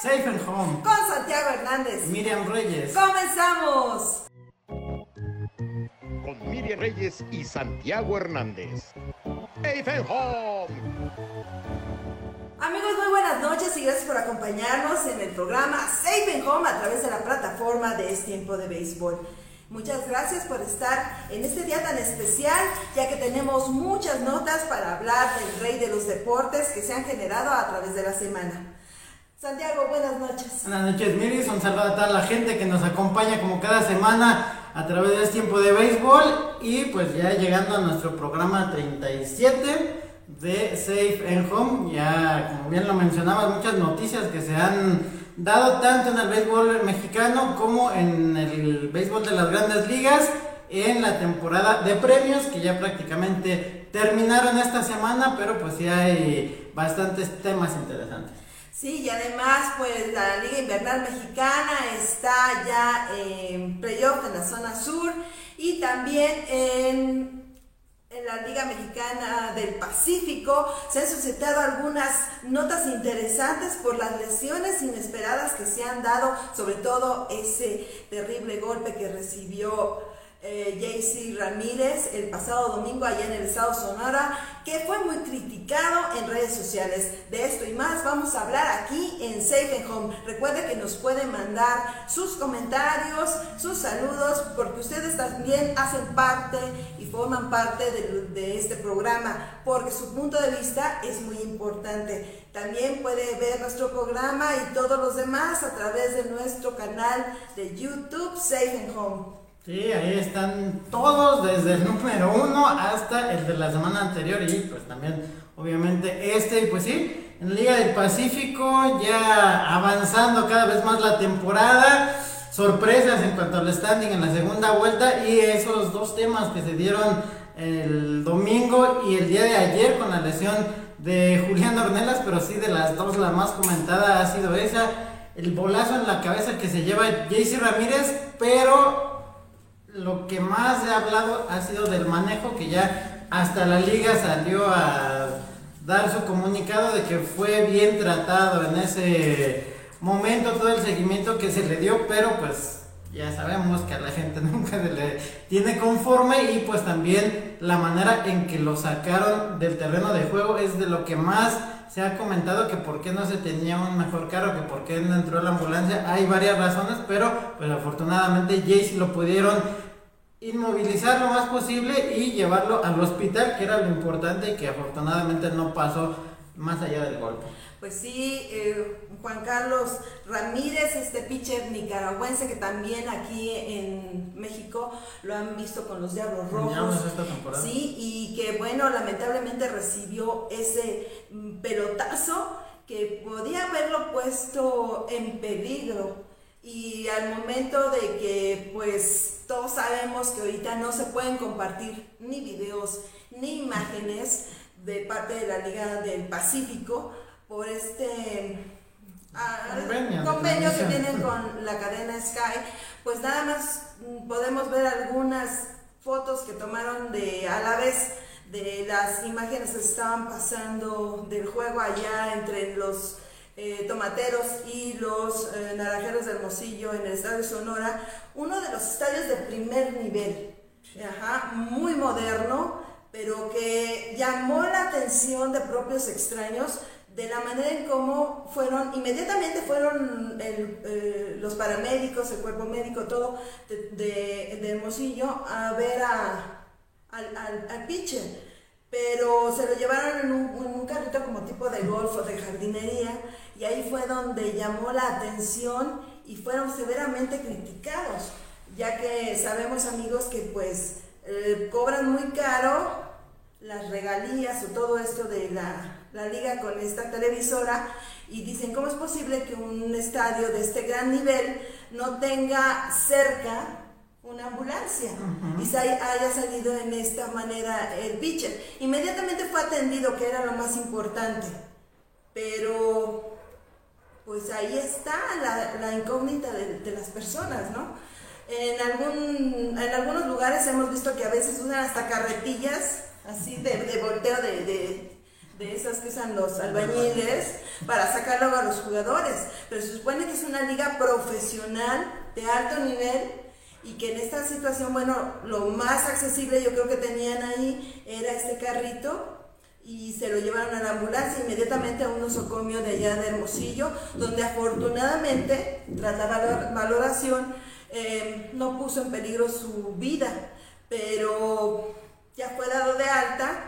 Safe and Home. Con Santiago Hernández. Miriam Reyes. ¡Comenzamos! Con Miriam Reyes y Santiago Hernández. Safe and Home. Amigos, muy buenas noches y gracias por acompañarnos en el programa Safe and Home a través de la plataforma de Es Tiempo de Béisbol. Muchas gracias por estar en este día tan especial, ya que tenemos muchas notas para hablar del rey de los deportes que se han generado a través de la semana. Santiago, buenas noches. Buenas noches, Miris. Un saludo a toda la gente que nos acompaña como cada semana a través de este tiempo de béisbol. Y pues ya llegando a nuestro programa 37 de Safe and Home. Ya, como bien lo mencionabas, muchas noticias que se han dado tanto en el béisbol mexicano como en el béisbol de las grandes ligas en la temporada de premios que ya prácticamente terminaron esta semana, pero pues sí hay bastantes temas interesantes. Sí, y además pues la Liga Invernal Mexicana está ya en playoff en la zona sur y también en en la Liga Mexicana del Pacífico. Se han suscitado algunas notas interesantes por las lesiones inesperadas que se han dado, sobre todo ese terrible golpe que recibió eh, Ramírez el pasado domingo allá en el estado Sonora, que fue muy criticado en redes sociales. De esto y más vamos a hablar aquí en Safe and Home. Recuerde que nos pueden mandar sus comentarios, sus saludos, porque ustedes también hacen parte y forman parte de, de este programa, porque su punto de vista es muy importante. También puede ver nuestro programa y todos los demás a través de nuestro canal de YouTube Safe and Home. Sí, ahí están todos, desde el número uno hasta el de la semana anterior y pues también obviamente este, y pues sí, en Liga del Pacífico ya avanzando cada vez más la temporada, sorpresas en cuanto al standing en la segunda vuelta y esos dos temas que se dieron el domingo y el día de ayer con la lesión de Julián Ornelas, pero sí de las dos la más comentada ha sido esa, el bolazo en la cabeza que se lleva JC Ramírez, pero lo que más he hablado ha sido del manejo que ya hasta la liga salió a dar su comunicado de que fue bien tratado en ese momento todo el seguimiento que se le dio, pero pues ya sabemos que a la gente nunca se le tiene conforme y pues también la manera en que lo sacaron del terreno de juego es de lo que más se ha comentado que por qué no se tenía un mejor carro, que por qué no entró la ambulancia. Hay varias razones, pero pues afortunadamente Jayce lo pudieron inmovilizar lo más posible y llevarlo al hospital, que era lo importante y que afortunadamente no pasó más allá del golpe. Pues sí, eh, Juan Carlos Ramírez, este pitcher nicaragüense que también aquí en México lo han visto con los Diablos Rojos. Esta temporada. Sí, y que bueno, lamentablemente recibió ese mm, pelotazo que podía haberlo puesto en peligro. Y al momento de que pues todos sabemos que ahorita no se pueden compartir ni videos ni imágenes de parte de la Liga del Pacífico, por este ah, convenio, que tienen con la cadena Sky, pues nada más podemos ver algunas fotos que tomaron de a la vez de las imágenes que estaban pasando del juego allá entre los eh, tomateros y los eh, naranjeros del Hermosillo en el Estadio Sonora, uno de los estadios de primer nivel, muy moderno, pero que llamó la atención de propios extraños de la manera en cómo fueron, inmediatamente fueron eh, los paramédicos, el cuerpo médico, todo de, Hermosillo a ver a, al, al, pitcher. Pero se lo llevaron en un, en un, carrito como tipo de golf o de jardinería y ahí fue donde llamó la atención y fueron severamente criticados, ya que sabemos amigos que pues eh, cobran muy caro las regalías o todo esto de la, liga con esta televisora y dicen, ¿cómo es posible que un estadio de este gran nivel no tenga cerca una ambulancia y se haya salido en esta manera el pitcher? Inmediatamente fue atendido, que era lo más importante, pero pues ahí está la, incógnita de, las personas, ¿no? En, algún, en algunos lugares hemos visto que a veces usan hasta carretillas así de, volteo de, de esas que usan los albañiles para sacar luego a los jugadores. Pero se supone que es una liga profesional de alto nivel y que en esta situación, bueno, lo más accesible yo creo que tenían ahí era este carrito y se lo llevaron a la ambulancia inmediatamente a un nosocomio de allá de Hermosillo, donde afortunadamente, tras la valoración, eh, no puso en peligro su vida, pero ya fue dado de alta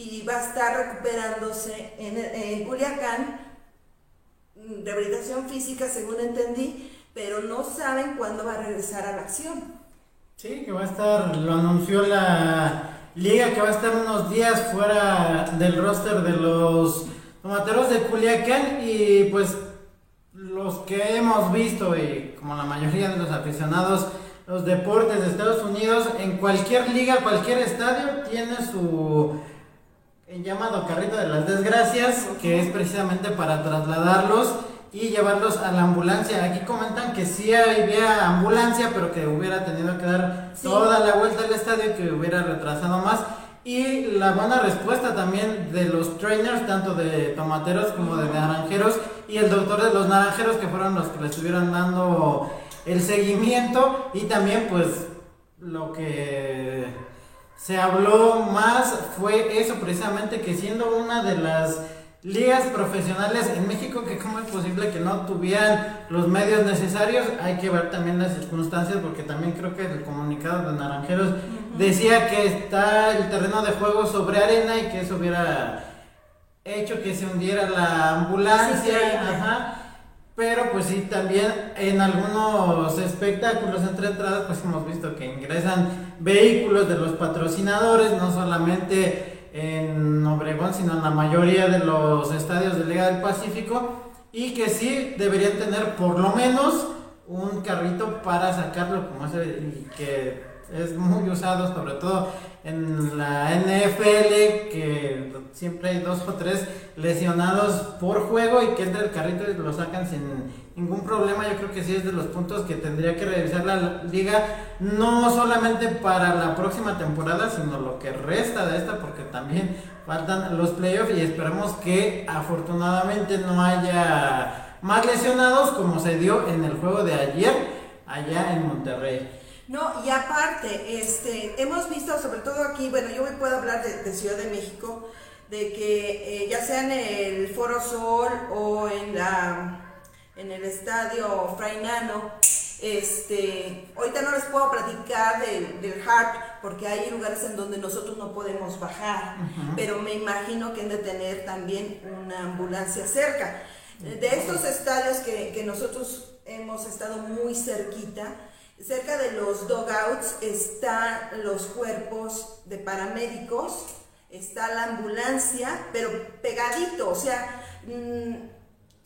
y va a estar recuperándose en, en Culiacán, mm, rehabilitación física según entendí, pero no saben cuándo va a regresar a la acción. Sí, que va a estar, lo anunció la liga, que va a estar unos días fuera del roster de los tomateros de Culiacán y pues los que hemos visto y como la mayoría de los aficionados los deportes de Estados Unidos en cualquier liga, cualquier estadio tiene su llamado carrito de las desgracias que es precisamente para trasladarlos y llevarlos a la ambulancia. Aquí comentan que sí había ambulancia, pero que hubiera tenido que dar toda la vuelta al estadio, que hubiera retrasado más. Y la buena respuesta también de los trainers, tanto de tomateros como de naranjeros, y el doctor de los naranjeros, que fueron los que le estuvieron dando el seguimiento. Y también, pues, lo que se habló más fue eso, precisamente, que siendo una de las ligas profesionales en México que cómo es posible que no tuvieran los medios necesarios hay que ver también las circunstancias porque también creo que el comunicado de Naranjeros decía que está el terreno de juego sobre arena y que eso hubiera hecho que se hundiera la ambulancia ajá pero pues sí también en algunos espectáculos entre entradas pues hemos visto que ingresan vehículos de los patrocinadores no solamente en Obregón, sino en la mayoría de los estadios de Liga del Pacífico y que sí deberían tener por lo menos un carrito para sacarlo como ese y que es muy usado sobre todo en la NFL que siempre hay dos o tres lesionados por juego y que entra el carrito y lo sacan sin ningún problema. Yo creo que sí es de los puntos que tendría que revisar la liga, no solamente para la próxima temporada, sino lo que resta de esta, porque también faltan los playoffs y esperamos que afortunadamente no haya más lesionados como se dio en el juego de ayer allá en Monterrey. No, y aparte, este, hemos visto, sobre todo aquí, bueno, yo hoy puedo hablar de, Ciudad de México, de que eh, ya sea en el Foro Sol o en la en el estadio Frainano. Este, ahorita no les puedo platicar del, del HARP porque hay lugares en donde nosotros no podemos bajar, pero me imagino que han de tener también una ambulancia cerca. De estos estadios que, que nosotros hemos estado muy cerquita, cerca de los dogouts están los cuerpos de paramédicos, está la ambulancia, pero pegadito, o sea, mm,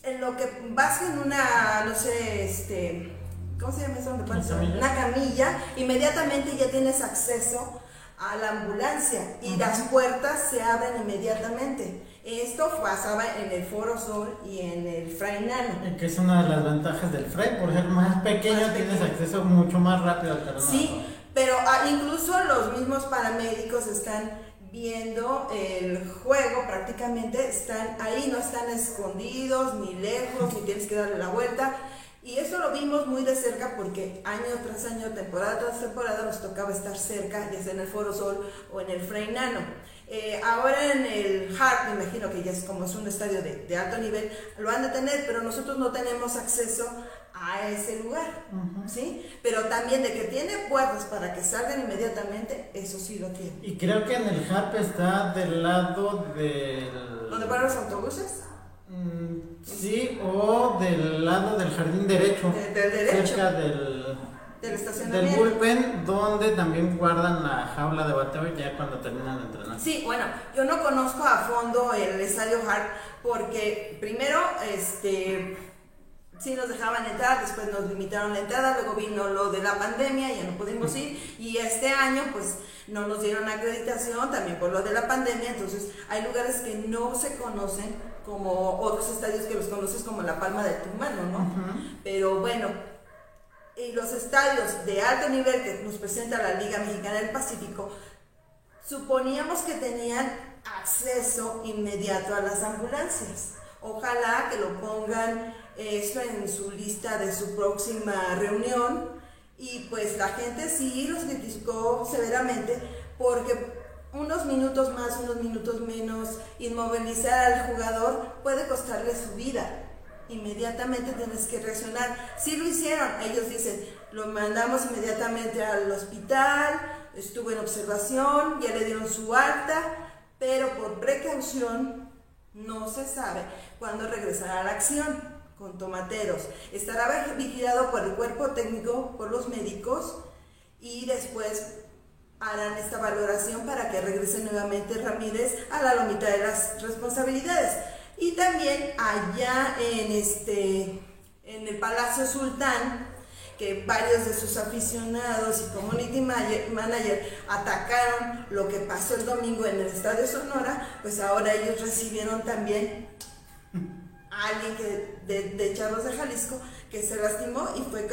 en lo que vas en una, no sé, este, ¿cómo se llama eso? Una camilla, inmediatamente ya tienes acceso a la ambulancia y las puertas se abren inmediatamente. Esto pasaba en el Foro Sol y en el Fray Nano. Que es una de las ventajas del Fray, por ser más pequeño, tienes acceso mucho más rápido al terreno. Sí, pero ah, incluso los mismos paramédicos están viendo el juego prácticamente, están ahí, no están escondidos, ni lejos, ni tienes que darle la vuelta. Y eso lo vimos muy de cerca porque año tras año, temporada tras temporada, nos tocaba estar cerca, ya sea en el Foro Sol o en el Frey Nano. Eh, ahora en el Hart, me imagino que ya es como es un estadio de, de, alto nivel, lo han de tener, pero nosotros no tenemos acceso a ese lugar, ¿sí? Pero también de que tiene puertas para que salgan inmediatamente, eso sí lo tiene. Y creo que en el HARP está del lado del... ¿Dónde paran los autobuses? Mm, sí, o del lado del jardín derecho. del derecho. Cerca del... Del estacionamiento. Del bullpen, donde también guardan la jaula de bateo ya cuando terminan de entrenar. Sí, bueno, yo no conozco a fondo el estadio Hart porque primero, este sí nos dejaban entrar, después nos limitaron la entrada, luego vino lo de la pandemia, ya no pudimos ir, y este año pues no nos dieron acreditación también por lo de la pandemia, entonces hay lugares que no se conocen como otros estadios que los conoces como la palma de tu mano, ¿no? Pero bueno, y los estadios de alto nivel que nos presenta la Liga Mexicana del Pacífico, suponíamos que tenían acceso inmediato a las ambulancias. Ojalá que lo pongan esto en su lista de su próxima reunión y pues la gente sí los criticó severamente porque unos minutos más, unos minutos menos, inmovilizar al jugador puede costarle su vida. Inmediatamente tienes que reaccionar. Sí lo hicieron, ellos dicen, lo mandamos inmediatamente al hospital, estuvo en observación, ya le dieron su alta, pero por precaución no se sabe cuándo regresará a la acción con tomateros. Estará vigilado por el cuerpo técnico, por los médicos y después harán esta valoración para que regrese nuevamente Ramírez a la lomita de las responsabilidades. Y también allá en este en el Palacio Sultán, que varios de sus aficionados y community manager atacaron lo que pasó el domingo en el Estadio Sonora, pues ahora ellos recibieron también a alguien que de, de Charros de Jalisco que se lastimó y fue,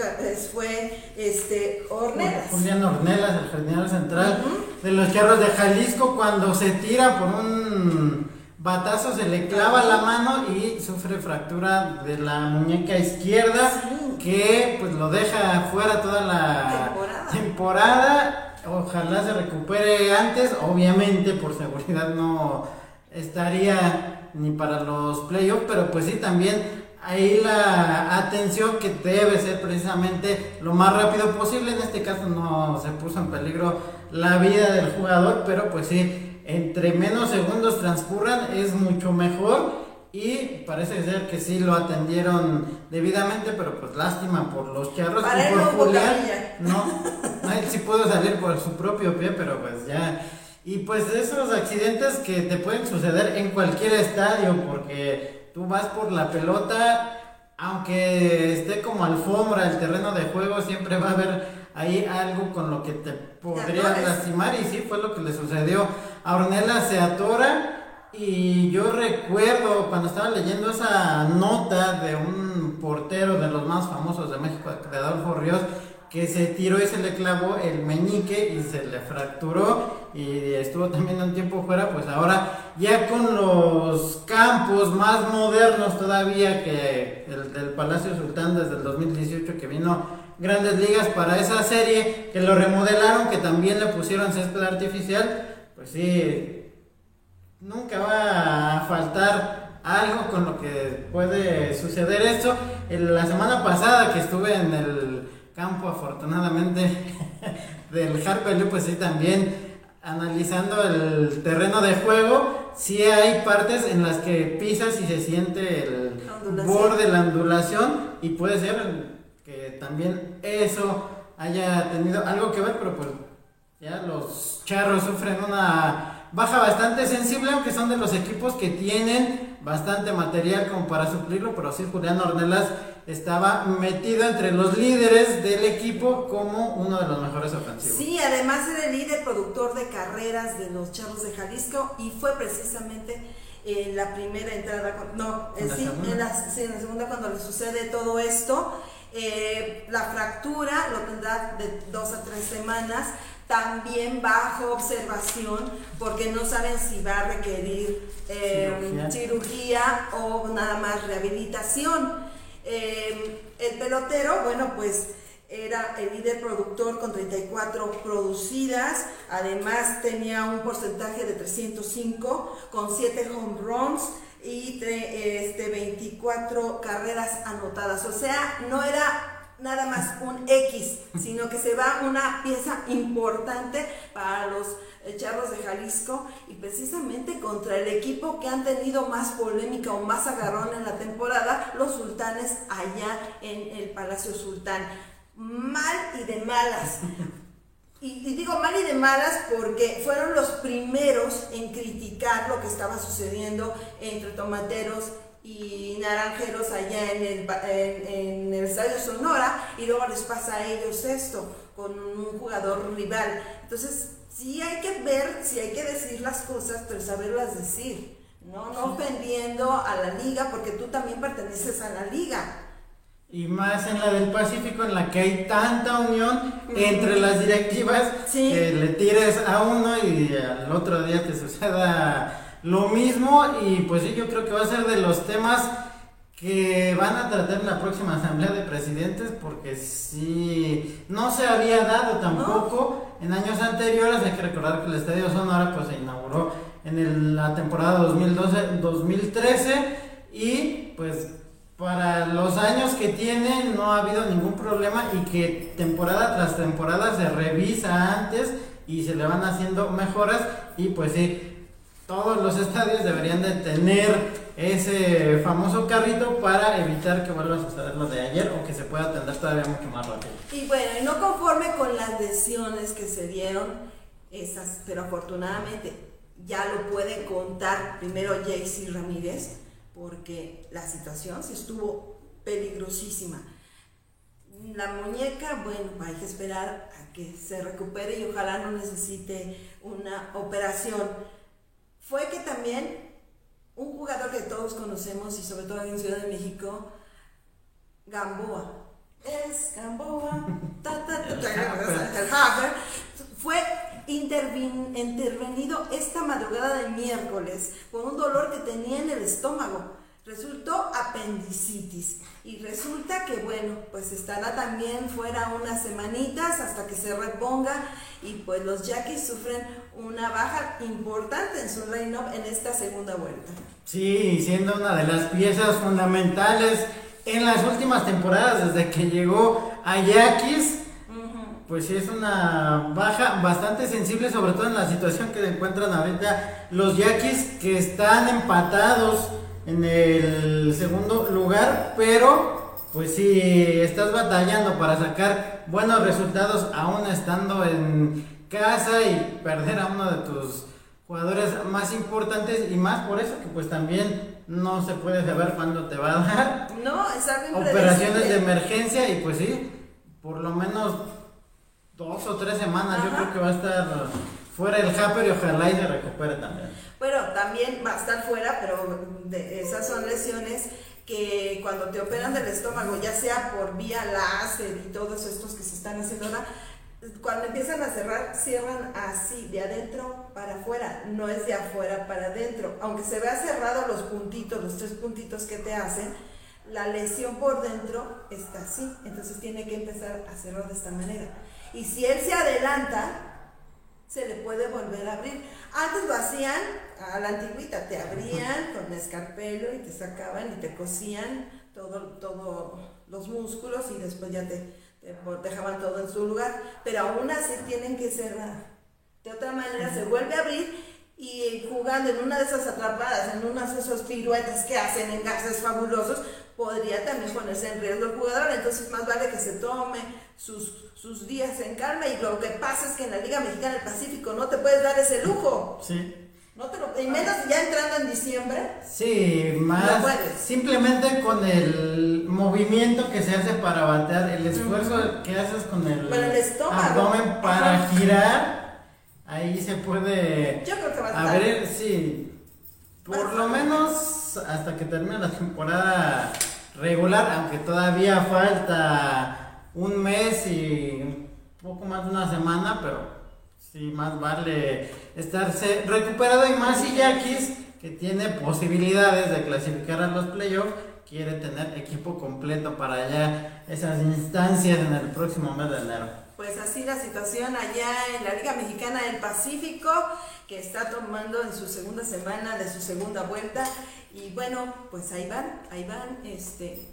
fue este, Ornelas. Julián Ornelas, el general central de los Charros de Jalisco, cuando se tira por un batazo, se le clava la mano y sufre fractura de la muñeca izquierda, que pues lo deja fuera toda la temporada. Ojalá se recupere antes, obviamente por seguridad no estaría ni para los playoffs, pero pues sí también ahí la atención que debe ser precisamente lo más rápido posible. En este caso no se puso en peligro la vida del jugador, pero pues sí, entre menos segundos transcurran es mucho mejor. Y parece ser que sí lo atendieron debidamente, pero pues lástima por los charros y por Julián. No, no, él sí pudo salir por su propio pie, pero pues ya. Y pues esos accidentes que te pueden suceder en cualquier estadio, porque tú vas por la pelota, aunque esté como alfombra el terreno de juego, siempre va a haber ahí algo con lo que te podría lastimar y sí fue lo que le sucedió. A Ornella se atora y yo recuerdo cuando estaba leyendo esa nota de un portero de los más famosos de México, de Adolfo Ríos, que se tiró y se le clavó el meñique y se le fracturó y estuvo también un tiempo fuera, pues ahora ya con los campos más modernos todavía que el del Palacio Sultán desde el 2018 que vino Grandes Ligas para esa serie, que lo remodelaron, que también le pusieron césped artificial, pues sí, nunca va a faltar algo con lo que puede suceder esto. La semana pasada que estuve en el campo, afortunadamente, del Harper pues sí, también analizando el terreno de juego, sí hay partes en las que pisas y se siente el borde, la ondulación, y puede ser que también eso haya tenido algo que ver, pero pues ya los charros sufren una baja bastante sensible, aunque son de los equipos que tienen bastante material como para suplirlo, pero sí Julián Ornelas estaba metido entre los líderes del equipo como uno de los mejores ofensivos. Sí, además era el líder productor de carreras de los Charros de Jalisco y fue precisamente en la primera entrada, no, ¿En sí, en la, sí, en la segunda cuando le sucede todo esto. Eh, la fractura lo tendrá de dos a tres semanas, también bajo observación porque no saben si va a requerir eh, cirugía. o nada más rehabilitación. Eh, el pelotero, bueno, pues era el líder productor con 34 producidas, además tenía un porcentaje de 305 con 7 home runs y este, 24 carreras anotadas, o sea, no era nada más un X, sino que se va una pieza importante para los Charros de Jalisco y precisamente contra el equipo que han tenido más polémica o más agarrón en la temporada, los sultanes allá en el Palacio Sultán. Mal y de malas. Y, y, digo mal y de malas porque fueron los primeros en criticar lo que estaba sucediendo entre tomateros y naranjeros allá en el, en, el estadio Sonora y luego les pasa a ellos esto con un jugador rival. Entonces, sí hay que ver, sí hay que decir las cosas, pero saberlas decir, ¿no? No ofendiendo a la liga porque tú también perteneces a la liga. Y más en la del Pacífico, en la que hay tanta unión entre las directivas, que le tires a uno y al otro día te suceda lo mismo. Y pues sí, yo creo que va a ser de los temas que van a tratar en la próxima asamblea de presidentes porque si no se había dado tampoco. En años anteriores, hay que recordar que el Estadio Sonora pues se inauguró en la temporada 2012-2013 y pues para los años que tiene no ha habido ningún problema y que temporada tras temporada se revisa antes y se le van haciendo mejoras y pues sí, todos los estadios deberían de tener ese famoso carrito para evitar que vuelva a suceder lo de ayer o que se pueda atender todavía mucho más rápido. Y bueno, no conforme con las lesiones que se dieron, esas, pero afortunadamente ya lo puede contar primero Jaycee Ramírez, porque la situación se estuvo peligrosísima. La muñeca, bueno, hay que esperar a que se recupere y ojalá no necesite una operación. Fue que también un jugador que todos conocemos y sobre todo en Ciudad de México, Gamboa. Es Gamboa, ta, ta, ta, fue intervenido esta madrugada del miércoles por un dolor que tenía en el estómago. Resultó apendicitis y resulta que bueno, pues estará también fuera unas semanitas hasta que se reponga y pues los Yaquis sufren una baja importante en su line-up en esta segunda vuelta. Sí, siendo una de las piezas fundamentales en las últimas temporadas desde que llegó a Yaquis. Pues sí, es una baja bastante sensible, sobre todo en la situación que encuentran ahorita los Yaquis, que están empatados en el segundo lugar, pero pues si estás batallando para sacar buenos resultados aún estando en casa y perder a uno de tus jugadores más importantes y más por eso que pues también no se puede saber cuándo te va a dar. No, es Operaciones de emergencia y pues sí, por lo menos dos o tres semanas yo creo que va a estar fuera el Japper y ojalá y se recupere también. Bueno, también va a estar fuera, pero de esas son lesiones que cuando te operan del estómago, ya sea por vía láser y todos estos que se están haciendo ahora, cuando empiezan a cerrar, cierran así, de adentro para afuera, no es de afuera para adentro. Aunque se vea cerrado los puntitos, los tres puntitos que te hacen, la lesión por dentro está así. Entonces tiene que empezar a cerrar de esta manera. Y si él se adelanta, se le puede volver a abrir. Antes lo hacían a la antigüita, te abrían con escarpelo y te sacaban y te cosían todos todo los músculos y después ya te, dejaban todo en su lugar. Pero aún así tienen que cerrar. De otra manera se vuelve a abrir y jugando en una de esas atrapadas, en unas de esos piruetas que hacen en gases fabulosos, podría también ponerse en riesgo el jugador. Entonces más vale que se tome sus sus días en calma y lo que pasa es que en la Liga Mexicana del Pacífico no te puedes dar ese lujo. Sí. No te lo, y menos ya entrando en diciembre. Sí, más simplemente con el movimiento que se hace para batear, el esfuerzo que haces con el, abdomen para girar, ahí se puede Yo creo que va a abrir, sí, por lo menos hasta que termine la temporada regular, aunque todavía falta un mes y poco más de una semana, pero sí, más vale estarse recuperado y más si Yaquis, que tiene posibilidades de clasificar a los playoffs, quiere tener equipo completo para ya esas instancias en el próximo mes de enero. Pues así la situación allá en la Liga Mexicana del Pacífico, que está tomando en su segunda semana de su segunda vuelta. Y bueno, pues ahí van, ahí van, este,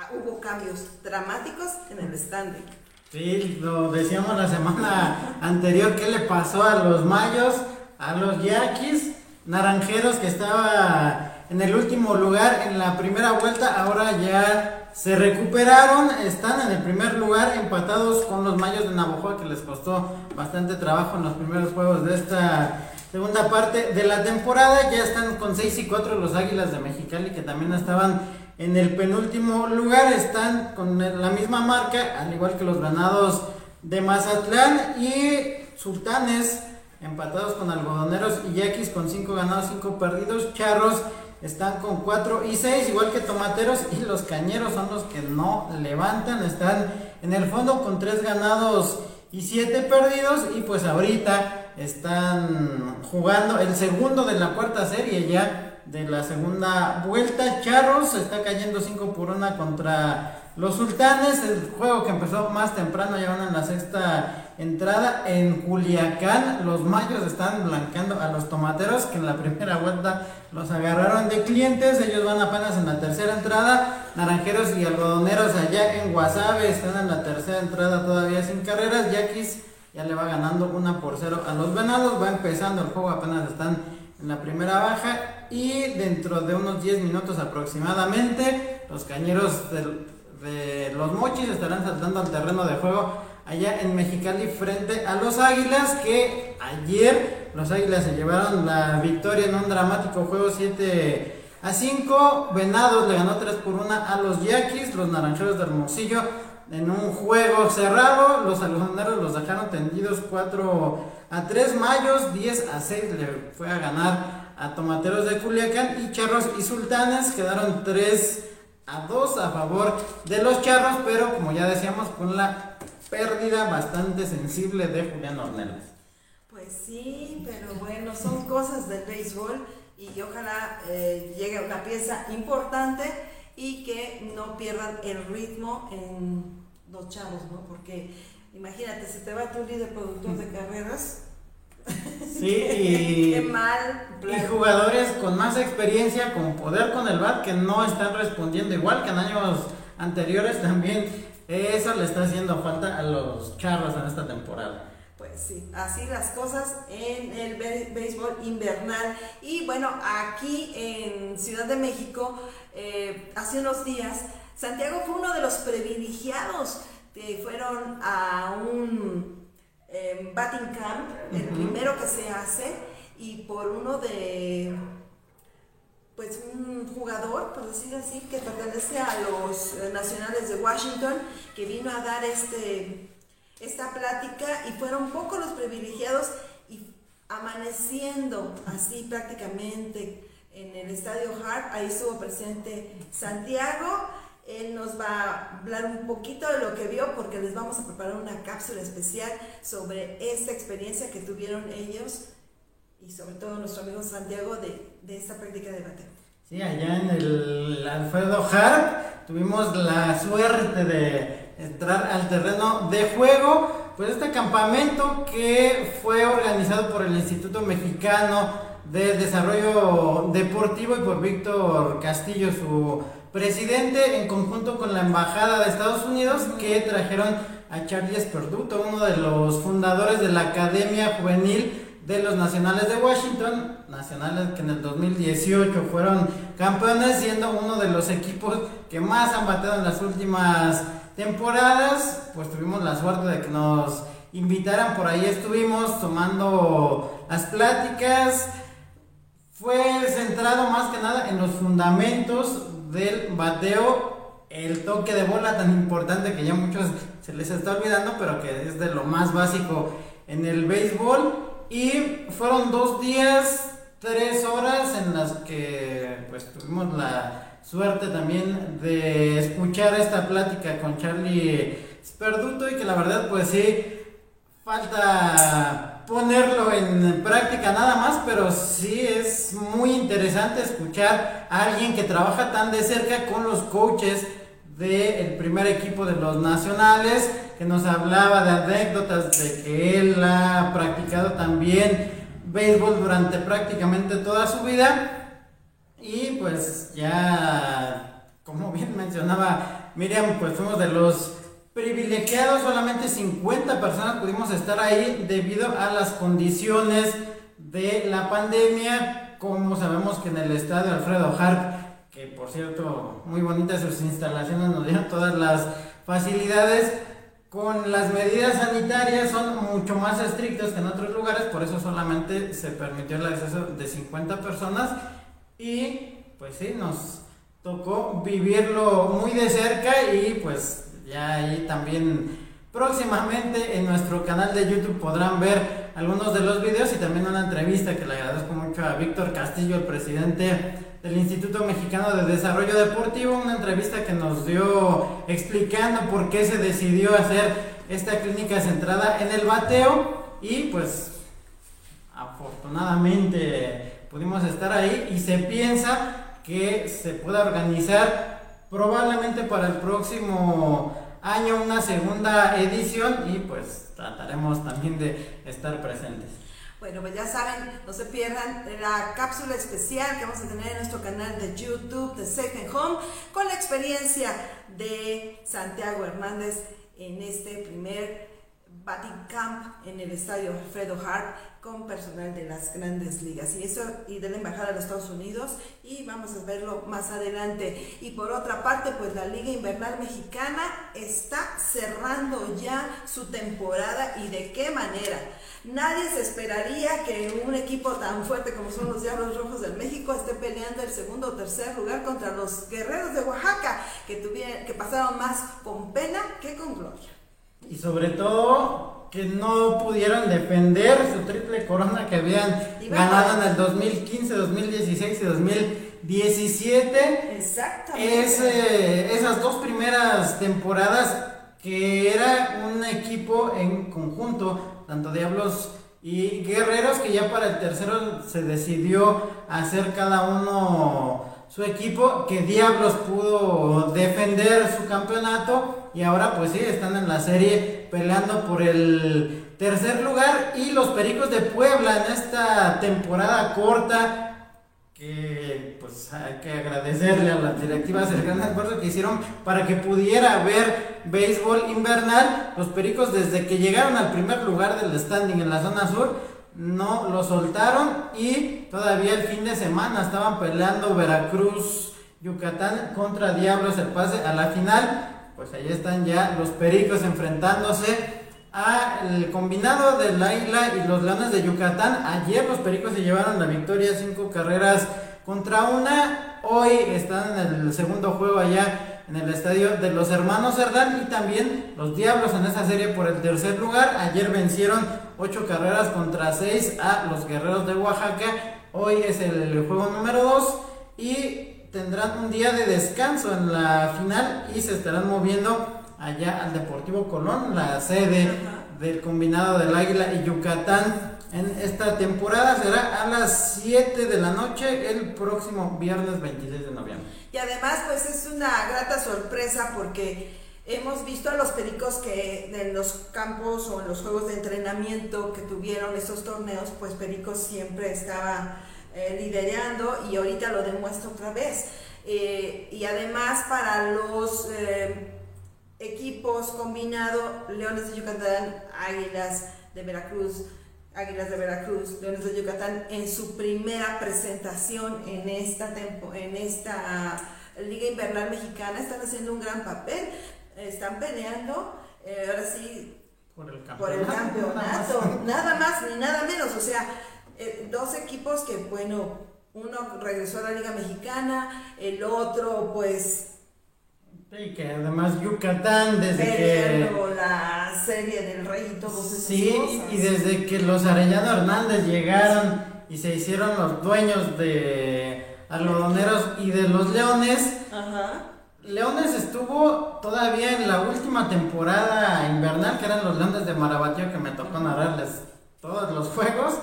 Ah, hubo cambios dramáticos en el standing. Sí, lo decíamos la semana anterior, ¿qué le pasó a los mayos, a los yaquis, naranjeros que estaba en el último lugar en la primera vuelta, ahora ya se recuperaron, están en el primer lugar empatados con los mayos de Navajo que les costó bastante trabajo en los primeros juegos de esta segunda parte de la temporada, ya están con 6 y 4 los Águilas de Mexicali que también estaban en el penúltimo lugar están con la misma marca, al igual que los ganados de Mazatlán y Sultanes, empatados con Algodoneros y Yaquis con 5 ganados, 5 perdidos. Charros están con 4 y 6, igual que Tomateros y los Cañeros son los que no levantan, están en el fondo con 3 ganados y 7 perdidos y pues ahorita están jugando el segundo de la cuarta serie ya de la segunda vuelta. Charros está cayendo 5 por 1 contra los sultanes, el juego que empezó más temprano, ya van en la sexta entrada. En Culiacán, los mayos están blancando a los tomateros, que en la primera vuelta los agarraron de clientes. Ellos van apenas en la tercera entrada. Naranjeros y algodoneros allá en Guasave están en la tercera entrada todavía sin carreras. Yaquis ya le va ganando una por cero a los venados. Va empezando el juego, apenas están en la primera baja. Y dentro de unos 10 minutos aproximadamente, los cañeros del de los mochis estarán saltando al terreno de juego allá en Mexicali frente a los Águilas que ayer los Águilas se llevaron la victoria en un dramático juego 7 a 5. Venados le ganó 3 por 1 a los Yaquis, los Naranjeros de Hermosillo en un juego cerrado. Los algodoneros los dejaron tendidos 4 a 3. Mayos 10 a 6 le fue a ganar a Tomateros de Culiacán y Charros y Sultanes quedaron 3 a dos a favor de los charros, pero como ya decíamos, con la pérdida bastante sensible de Julián Ornelas. Pues sí, pero bueno, son cosas del béisbol y ojalá eh, llegue una pieza importante y que no pierdan el ritmo en los chavos, ¿no? Porque imagínate, se te va tu líder productor de carreras, Sí, y, Qué mal. y jugadores con más experiencia, con poder con el bat, que no están respondiendo igual que en años anteriores también. Eso le está haciendo falta a los charros en esta temporada. Pues sí, así las cosas en el bé- béisbol invernal. Y bueno, aquí en Ciudad de México, eh, hace unos días, Santiago fue uno de los privilegiados que fueron a un eh, batting camp, el primero que se hace, y por uno de pues un jugador, por decir así, que pertenece a los eh, nacionales de Washington, que vino a dar este esta plática y fueron pocos los privilegiados y amaneciendo así prácticamente en el estadio Hart, ahí estuvo presente Santiago, él nos va a hablar un poquito de lo que vio porque les vamos a preparar una cápsula especial sobre esta experiencia que tuvieron ellos y sobre todo nuestro amigo Santiago de, de esta práctica de bateo. Sí, allá en el Alfredo Hart tuvimos la suerte de entrar al terreno de juego. Pues este campamento que fue organizado por el Instituto Mexicano de Desarrollo Deportivo y por Víctor Castillo, su presidente, en conjunto con la Embajada de Estados Unidos, que trajeron a Charlie Esperduto, uno de los fundadores de la Academia Juvenil de los Nacionales de Washington, nacionales que en el 2018 fueron campeones, siendo uno de los equipos que más han bateado en las últimas temporadas. Pues tuvimos la suerte de que nos invitaran, por ahí estuvimos tomando las pláticas. Fue centrado más que nada en los fundamentos del bateo, el toque de bola tan importante que ya muchos se les está olvidando, pero que es de lo más básico en el béisbol. Y fueron dos días, tres horas en las que pues tuvimos la suerte también de escuchar esta plática con Charlie Sperduto y que la verdad pues sí falta ponerlo en práctica nada más, pero sí es muy interesante escuchar a alguien que trabaja tan de cerca con los coaches del primer equipo de los nacionales, que nos hablaba de anécdotas de que él ha practicado también béisbol durante prácticamente toda su vida. Y pues ya, como bien mencionaba Miriam, pues fuimos de los privilegiados, solamente 50 personas pudimos estar ahí debido a las condiciones de la pandemia, como sabemos que en el estadio Alfredo Hart, que por cierto, muy bonitas sus instalaciones, nos dieron todas las facilidades, con las medidas sanitarias son mucho más estrictas que en otros lugares, por eso solamente se permitió el acceso de 50 personas. Y pues sí, nos tocó vivirlo muy de cerca y pues ya ahí también próximamente en nuestro canal de YouTube podrán ver algunos de los videos y también una entrevista que le agradezco mucho a Víctor Castillo, el presidente del Instituto Mexicano de Desarrollo Deportivo, una entrevista que nos dio explicando por qué se decidió hacer esta clínica centrada en el bateo y pues afortunadamente pudimos estar ahí y se piensa que se pueda organizar probablemente para el próximo año una segunda edición y pues trataremos también de estar presentes. Bueno, pues ya saben, no se pierdan la cápsula especial que vamos a tener en nuestro canal de YouTube de Second Home con la experiencia de Santiago Hernández en este primer Camp en el estadio Alfredo Hart con personal de las grandes ligas. Y eso y de la embajada de los Estados Unidos y vamos a verlo más adelante. Y por otra parte pues la liga invernal mexicana está cerrando ya su temporada y de qué manera. Nadie se esperaría que un equipo tan fuerte como son los Diablos Rojos del México esté peleando el segundo o tercer lugar contra los Guerreros de Oaxaca que tuvieron que pasaron más con pena que con gloria y sobre todo que no pudieron defender su triple corona que habían ganado en el 2015, 2016 y 2017. Exactamente. Es, esas dos primeras temporadas que era un equipo en conjunto, tanto Diablos y Guerreros, que ya para el tercero se decidió hacer cada uno su equipo, que Diablos pudo defender su campeonato y ahora pues sí, están en la serie peleando por el tercer lugar y los Pericos de Puebla en esta temporada corta que pues hay que agradecerle a las directivas el gran esfuerzo que hicieron para que pudiera haber béisbol invernal. Los Pericos desde que llegaron al primer lugar del standing en la zona sur no lo soltaron y todavía el fin de semana estaban peleando Veracruz, Yucatán contra Diablos el pase a la final. Pues ahí están ya los Pericos enfrentándose al combinado del Águila y los Leones de Yucatán. Ayer los Pericos se llevaron la victoria, cinco carreras contra una. Hoy están en el segundo juego allá en el estadio de los hermanos Cerdán y también los Diablos en esa serie por el tercer lugar. Ayer vencieron ocho carreras contra seis a los Guerreros de Oaxaca. Hoy es el juego número 2 y tendrán un día de descanso en la final y se estarán moviendo allá al Deportivo Colón, la sede del combinado del Águila y Yucatán. En esta temporada será a las 7 de la noche el próximo viernes 26 de noviembre. Y además, pues es una grata sorpresa porque hemos visto a los pericos que en los campos o en los juegos de entrenamiento que tuvieron esos torneos, pues Pericos siempre estaba eh, liderando y ahorita lo demuestra otra vez. Eh, y además para los eh, equipos combinados, Leones de Yucatán, Águilas de Veracruz, Águilas de Veracruz, Leones de Yucatán, en su primera presentación en esta, tempo, en esta Liga Invernal Mexicana, están haciendo un gran papel, están peleando, ahora sí, por el campeonato, nada más. ni nada menos, o sea, eh, dos equipos que, bueno, uno regresó a la Liga Mexicana, el otro, pues, Sí, que además Yucatán desde que... la serie del rey y todo Sí, y desde que los Arellano Hernández llegaron y se hicieron los dueños de algodoneros y de los Leones. Ajá. Leones estuvo todavía en la última temporada invernal, que eran los Leones de Marabatío, que me tocó narrarles todos los juegos.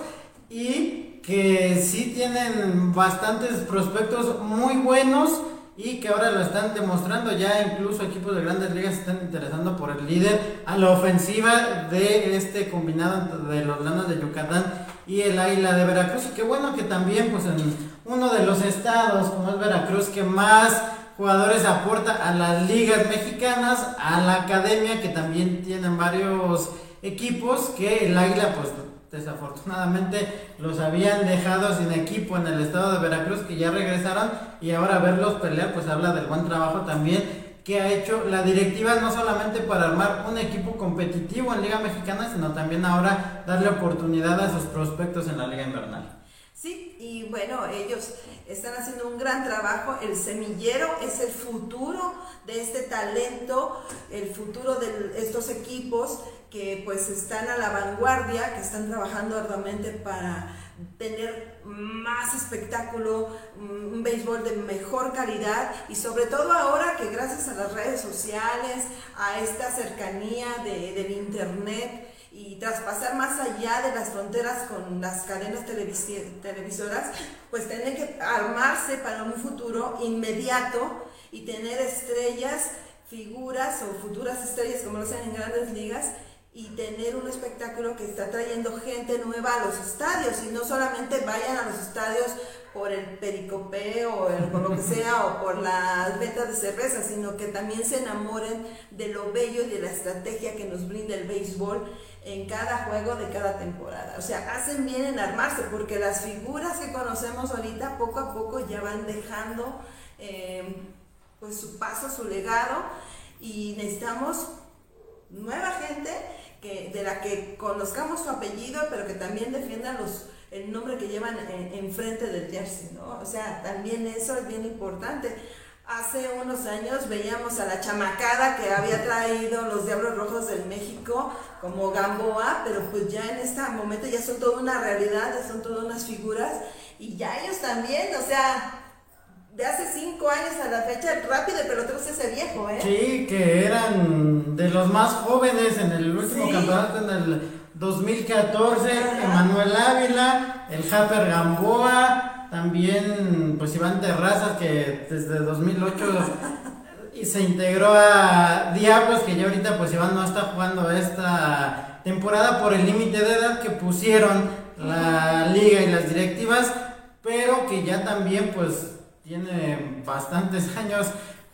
Y que sí tienen bastantes prospectos muy buenos y que ahora lo están demostrando. Ya incluso equipos de grandes ligas están interesando por el líder a la ofensiva de este combinado de los Lanos de Yucatán y el Águila de Veracruz. Y qué bueno que también, pues en uno de los estados como es Veracruz, que más jugadores aporta a las ligas mexicanas, a la academia, que también tienen varios equipos, que el Águila, pues desafortunadamente los habían dejado sin equipo en el estado de Veracruz que ya regresaron y ahora verlos pelear pues habla del buen trabajo también que ha hecho la directiva no solamente para armar un equipo competitivo en Liga Mexicana sino también ahora darle oportunidad a sus prospectos en la Liga Invernal. Sí, y bueno, ellos están haciendo un gran trabajo. El semillero es el futuro de este talento, el futuro de estos equipos que pues están a la vanguardia, que están trabajando arduamente para tener más espectáculo, un béisbol de mejor calidad y sobre todo ahora que gracias a las redes sociales, a esta cercanía de, del internet y traspasar más allá de las fronteras con las cadenas televisoras, pues tienen que armarse para un futuro inmediato y tener estrellas, figuras o futuras estrellas como lo hacen en grandes ligas y tener un espectáculo que está trayendo gente nueva a los estadios y no solamente vayan a los estadios por el pericopeo o por lo que sea o por las ventas de cerveza, sino que también se enamoren de lo bello y de la estrategia que nos brinda el béisbol en cada juego de cada temporada. O sea, hacen bien en armarse porque las figuras que conocemos ahorita poco a poco ya van dejando eh, pues su paso, su legado y necesitamos nueva gente que, de la que conozcamos su apellido, pero que también defiendan los, el nombre que llevan enfrente en del jersey, ¿no? O sea, también eso es bien importante. Hace unos años veíamos a la chamacada que había traído los Diablos Rojos del México como Gamboa, pero pues ya en este momento ya son toda una realidad, ya son todas unas figuras y ya ellos también, o sea, de hace cinco años a la fecha, rápido el pelotero se hace viejo, ¿eh? Sí, que eran de los más jóvenes en el último campeonato, en el 2014, Emanuel Ávila, el Japper Gamboa, también pues Iván Terrazas, que desde 2008 se integró a Diablos, que ya ahorita pues Iván no está jugando esta temporada por el límite de edad que pusieron la liga y las directivas, pero que ya también pues tiene bastantes años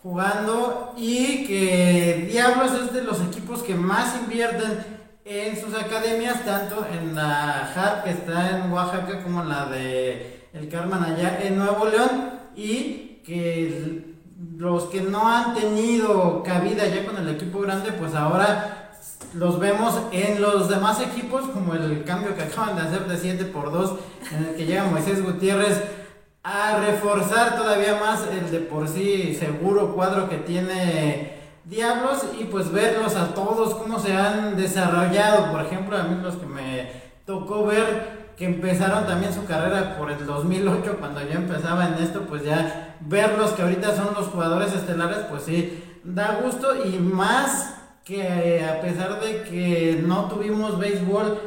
jugando y que Diablos es de los equipos que más invierten en sus academias, tanto en la JAR que está en Oaxaca como en la de El Carmen allá en Nuevo León y que los que no han tenido cabida ya con el equipo grande, pues ahora los vemos en los demás equipos, como el cambio que acaban de hacer de 7 por 2, en el que llega Moisés Gutiérrez a reforzar todavía más el de por sí seguro cuadro que tiene Diablos y pues verlos a todos cómo se han desarrollado. Por ejemplo, a mí los que me tocó ver que empezaron también su carrera por el 2008 cuando yo empezaba en esto, pues ya verlos que ahorita son los jugadores estelares, pues sí, da gusto y más que a pesar de que no tuvimos béisbol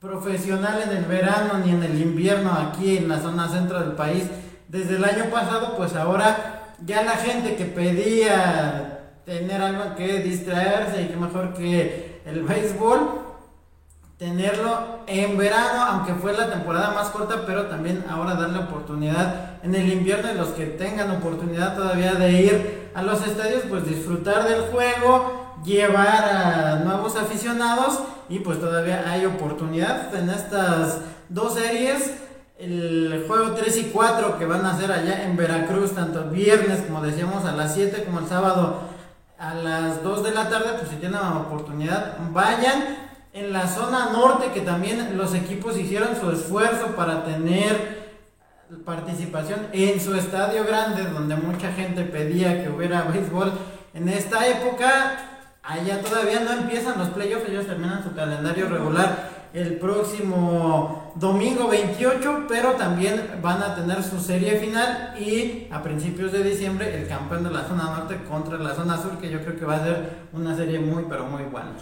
profesional en el verano ni en el invierno aquí en la zona centro del país, desde el año pasado, pues ahora ya la gente que pedía tener algo que distraerse y que mejor que el béisbol, tenerlo en verano, aunque fue la temporada más corta, pero también ahora darle oportunidad en el invierno y los que tengan oportunidad todavía de ir a los estadios, pues disfrutar del juego, llevar a nuevos aficionados y pues todavía hay oportunidad en estas dos series el juego 3 y 4 que van a hacer allá en Veracruz, tanto viernes, como decíamos, a las 7 como el sábado a las 2 de la tarde, pues si tienen oportunidad, vayan. En la zona norte, que también los equipos hicieron su esfuerzo para tener participación en su estadio grande, donde mucha gente pedía que hubiera béisbol en esta época. Allá todavía no empiezan los playoffs, ellos terminan su calendario regular el próximo domingo 28, pero también van a tener su serie final y a principios de diciembre el campeón de la zona norte contra la zona sur, que yo creo que va a ser una serie muy, pero muy buena.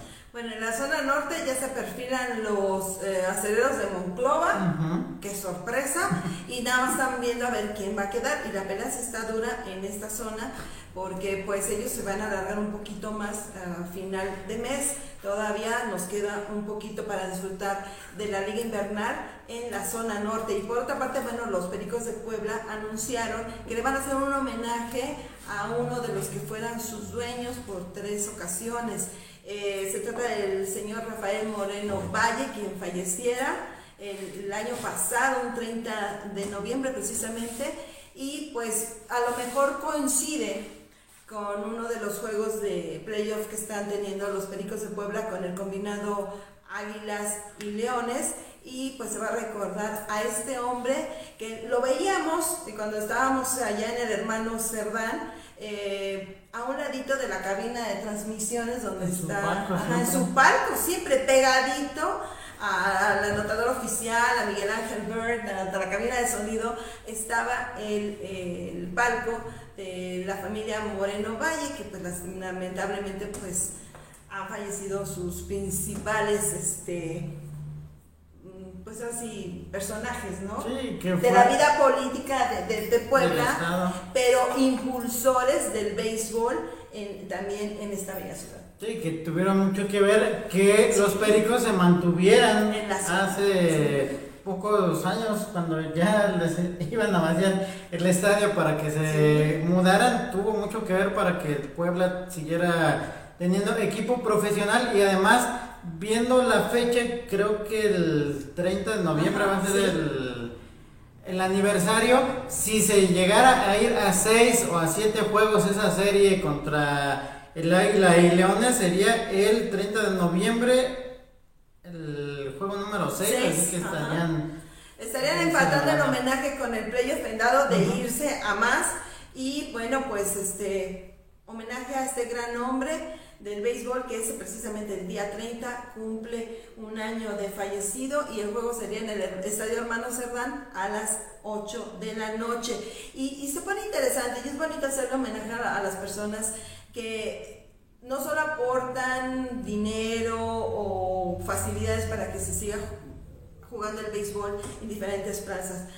Bueno, en la zona norte ya se perfilan los eh, aceleros de Monclova, qué sorpresa, y nada más están viendo a ver quién va a quedar, y la pelea sí está dura en esta zona, porque pues ellos se van a alargar un poquito más a final de mes. Todavía nos queda un poquito para disfrutar de la liga invernal en la zona norte. Y por otra parte, bueno, los Pericos de Puebla anunciaron que le van a hacer un homenaje a uno de los que fueran sus dueños por tres ocasiones. Eh, se trata del señor Rafael Moreno Valle, quien falleciera el, el año pasado, un 30 de noviembre precisamente, y pues a lo mejor coincide con uno de los juegos de playoff que están teniendo los Pericos de Puebla con el combinado Águilas y Leones. Y pues se va a recordar a este hombre que lo veíamos cuando estábamos allá en el hermano Cerdán, eh, a un ladito de la cabina de transmisiones donde está, en su palco, siempre pegadito al anotador oficial, a Miguel Ángel Bird, a la cabina de sonido, estaba el, el palco de la familia Moreno Valle, que pues lamentablemente pues han fallecido sus principales este pues así personajes, ¿no? Sí, que de la vida política de, de, Puebla, pero impulsores del béisbol también en esta bella ciudad. Sí, que tuvieron mucho que ver que los pericos se mantuvieran hace pocos años, cuando ya les iban a vaciar el estadio para que se mudaran, tuvo mucho que ver para que Puebla siguiera teniendo equipo profesional y además viendo la fecha, creo que el 30 de noviembre va a ser el, el, aniversario, si se llegara a ir a 6 o a 7 juegos esa serie contra el Águila y Leones sería el 30 de noviembre, el juego número 6, así que estarían... Estarían empatando el homenaje con el playoff vendado de irse a más. Y bueno, pues este homenaje a este gran hombre del béisbol que es precisamente el día 30, cumple un año de fallecido y el juego sería en el Estadio Hermano Cerdán a las 8 de la noche. Y, se pone interesante y es bonito hacerle homenaje a las personas que no solo aportan dinero o facilidades para que se siga jugando el béisbol en diferentes plazas.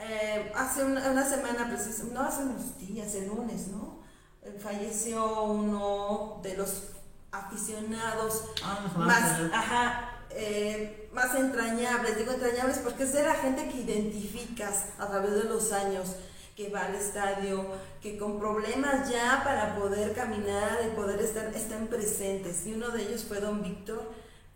Eh, hace una, semana, no hace unos días, el lunes, ¿no? Eh, falleció uno de los aficionados ah, más, eh, más entrañables. Digo entrañables porque es de la gente que identificas a través de los años que va al estadio, que con problemas ya para poder caminar y poder estar, están presentes. Y uno de ellos fue don Víctor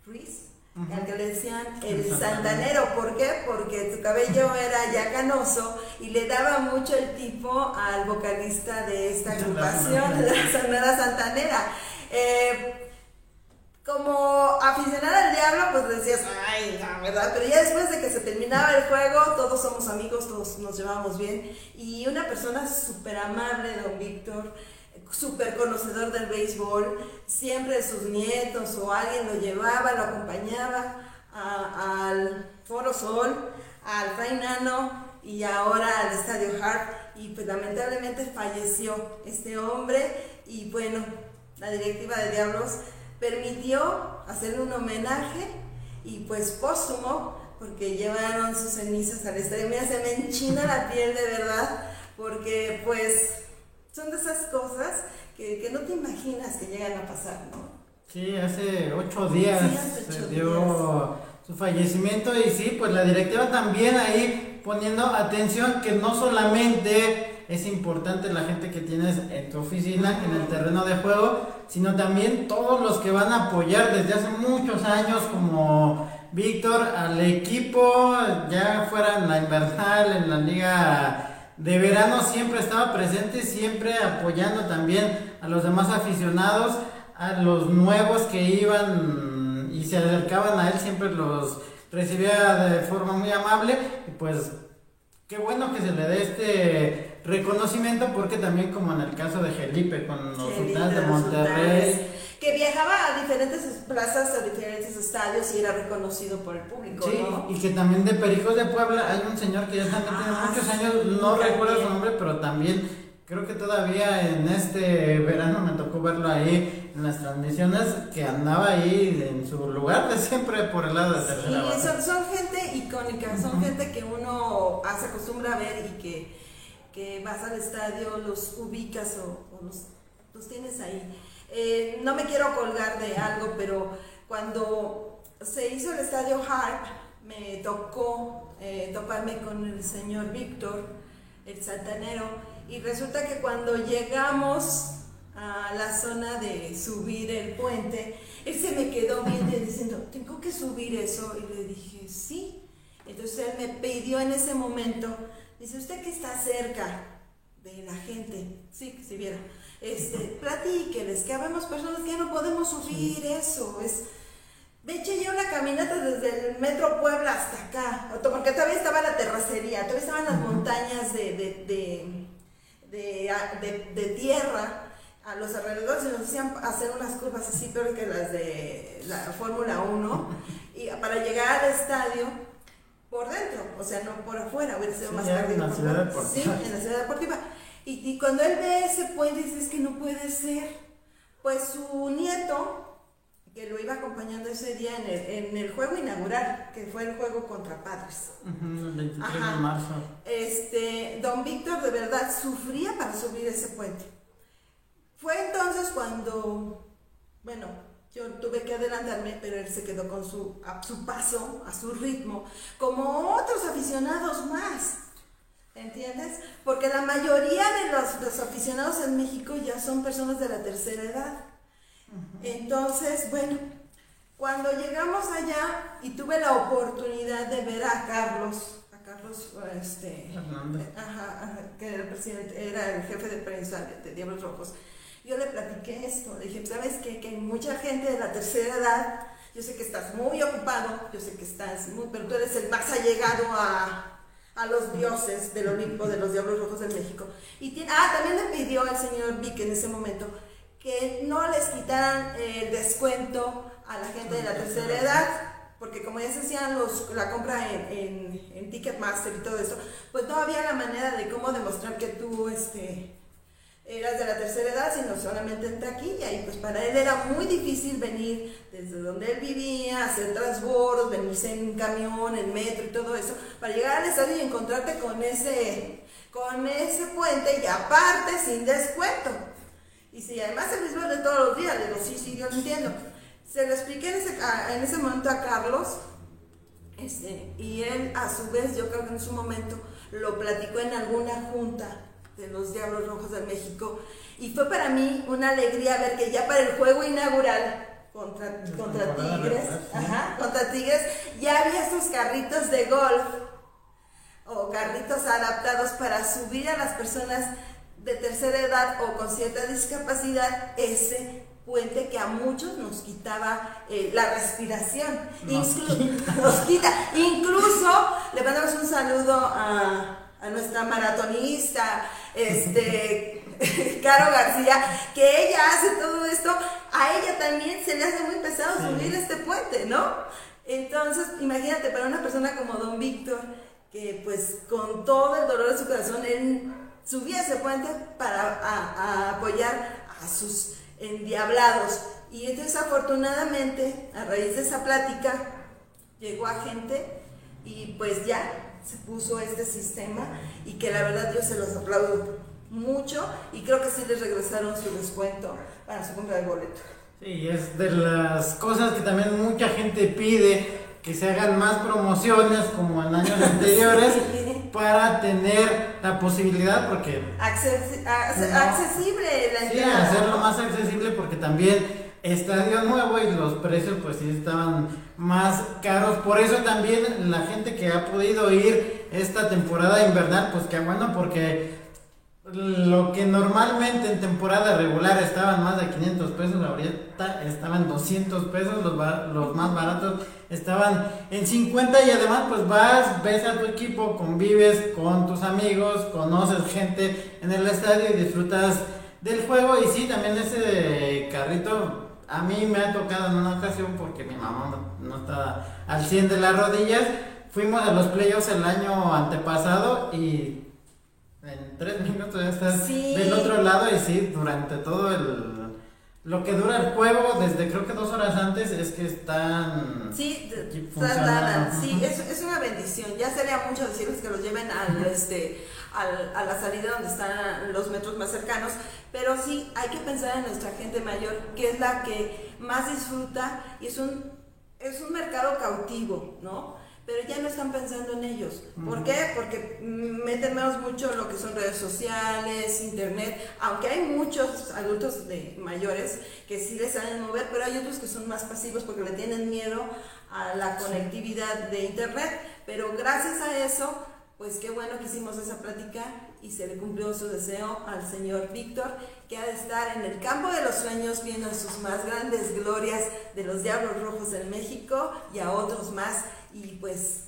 Ruiz, al que le decían el santanero. ¿Por qué? Porque su cabello era ya canoso y le daba mucho el tipo al vocalista de esta agrupación, de la Sonora Santanera. Eh, como aficionada al diablo, pues decías, ay, la ¿verdad? Pero ya después de que se terminaba el juego, todos somos amigos, todos nos llevamos bien. Y una persona súper amable, don Víctor, súper conocedor del béisbol, siempre sus nietos o alguien lo llevaba, lo acompañaba al Foro Sol, al Fray Nano y ahora al Estadio Hart. Y pues lamentablemente falleció este hombre y bueno, la directiva de Diablos permitió hacerle un homenaje y pues póstumo, porque llevaron sus cenizas al estadio. Mira, se me enchina la piel de verdad, porque pues son de esas cosas que, no te imaginas que llegan a pasar, ¿no? Sí, hace ocho días se dio su fallecimiento y sí, pues la directiva también ahí poniendo atención que no solamente es importante la gente que tienes en tu oficina, en el terreno de juego, sino también todos los que van a apoyar desde hace muchos años, como Víctor, al equipo, ya fuera en la invernal, en la liga de verano, siempre estaba presente, siempre apoyando también a los demás aficionados, a los nuevos que iban y se acercaban a él, siempre los recibía de forma muy amable, y pues qué bueno que se le dé este reconocimiento porque también como en el caso de Felipe con los sultanes de Monterrey que viajaba a diferentes plazas, a diferentes estadios y era reconocido por el público. Sí, y que también de Pericos de Puebla hay un señor que ya también tiene ah, muchos años, no recuerdo su nombre, pero también creo que todavía en este verano me tocó verlo ahí en las transmisiones, que andaba ahí en su lugar de siempre por el lado de tercera Sí, son, son, gente icónica, son gente que uno se acostumbra a ver y que que vas al estadio, los ubicas o, los, tienes ahí. Eh, no me quiero colgar de algo, pero cuando se hizo el estadio Hart, me tocó eh, toparme con el señor Víctor, el santanero, y resulta que cuando llegamos a la zona de subir el puente, él se me quedó viendo diciendo, tengo que subir eso, y le dije, sí. Entonces él me pidió en ese momento Dice, usted que está cerca de la gente, sí, que si viera, este, platíqueles, que habemos personas que ya no podemos subir eso, es... De hecho, ya una caminata desde el Metro Puebla hasta acá, porque todavía estaba la terracería, todavía estaban las montañas de, de, de, de, tierra, a los alrededores y nos hacían hacer unas curvas así peor que las de la Fórmula 1 y para llegar al estadio por dentro, o sea, no por afuera, hubiera sido Sí, más en la por ciudad fuera. deportiva. Sí, en la ciudad deportiva. Y, y cuando él ve ese puente, dice, es que no puede ser. Pues su nieto, que lo iba acompañando ese día en el, en el juego inaugural, que fue el juego contra Padres. El 23 Ajá. de marzo. Este, don Víctor de verdad sufría para subir ese puente. Fue entonces cuando, bueno, yo tuve que adelantarme, pero él se quedó con su, a su paso, a su ritmo, como otros aficionados más. ¿Entiendes? Porque la mayoría de los, los aficionados en México ya son personas de la tercera edad. Entonces, bueno, cuando llegamos allá y tuve la oportunidad de ver a Carlos, a Carlos, este, Hernández. ajá, ajá, que era el presidente, era el jefe de prensa de, de Diablos Rojos, yo le platiqué esto, le dije, ¿sabes qué? Que hay mucha gente de la tercera edad, yo sé que estás muy ocupado, yo sé que estás muy, pero tú eres el más allegado a, a los dioses del Olimpo de los Diablos Rojos de México. Y tiene, ah, también le pidió al señor Vic en ese momento que no les quitaran el descuento a la gente de la tercera edad, porque como ya se hacían los, la compra en, en, en Ticketmaster y todo eso, pues no había la manera de cómo demostrar que tú este, eras de la tercera edad, sino solamente en taquilla. Y pues para él era muy difícil venir desde donde él vivía, hacer transbordos, venirse en camión, en metro y todo eso, para llegar al estadio y encontrarte con ese, con ese puente y aparte sin descuento. Y si además el mismo de todos los días, le digo, sí, sí, yo entiendo. Se lo expliqué en ese, en ese momento a Carlos, este, y él a su vez, yo creo que en su momento, lo platicó en alguna junta de los Diablos Rojos de México. Y fue para mí una alegría ver que ya para el juego inaugural contra, contra Tigres, ajá, contra Tigres, ya había esos carritos de golf o carritos adaptados para subir a las personas de tercera edad o con cierta discapacidad ese puente que a muchos nos quitaba eh, la respiración. Nos Inclu- nos quita. Incluso le mandamos un saludo a, a nuestra maratonista, este, Caro García, que ella hace todo esto, a ella también se le hace muy pesado Sí. subir este puente, ¿no? Entonces, imagínate, para una persona como don Víctor, que pues con todo el dolor de su corazón, él subía ese puente para a- a apoyar a sus endiablados. Y entonces, afortunadamente, a raíz de esa plática, llegó a gente y pues ya se puso este sistema y que la verdad yo se los aplaudo mucho y creo que sí les regresaron su descuento para su compra de boleto. Sí, es de las cosas que también mucha gente pide que se hagan más promociones como en años anteriores Sí. para tener la posibilidad porque Accesi- ac- No. accesible la sí, entrada. hacerlo más accesible porque también estadio nuevo y los precios pues sí estaban más caros. Por eso también la gente que ha podido ir esta temporada invernal pues qué bueno porque lo que normalmente en temporada regular estaban más de 500 pesos, ahorita estaban 200 pesos, los, los más baratos estaban en 50 y además pues vas, ves a tu equipo, convives con tus amigos, conoces gente en el estadio y disfrutas del juego y sí, también ese carrito a mí me ha tocado en una ocasión porque mi mamá no, no está al 100 de las rodillas, fuimos a los playoffs el año antepasado y en tres minutos ya estás Sí. del otro lado y sí, durante todo el... Lo que dura el juego, desde creo que dos horas antes, es que están... Sí, trasladan. Sí, es, es una bendición. Ya sería mucho decirles que los lleven al, este, al- a la salida donde están los metros más cercanos, pero sí hay que pensar en nuestra gente mayor, que es la que más disfruta y es un, es un mercado cautivo, ¿no? Pero ya no están pensando en ellos. ¿Por qué? Porque meten menos mucho lo que son redes sociales, internet, aunque hay muchos adultos de mayores que sí les saben mover, pero hay otros que son más pasivos porque le tienen miedo a la conectividad de internet. Pero gracias a eso, pues qué bueno que hicimos esa plática y se le cumplió su deseo al señor Víctor, que ha de estar en el campo de los sueños viendo sus más grandes glorias de los Diablos Rojos en México y a otros más. Y pues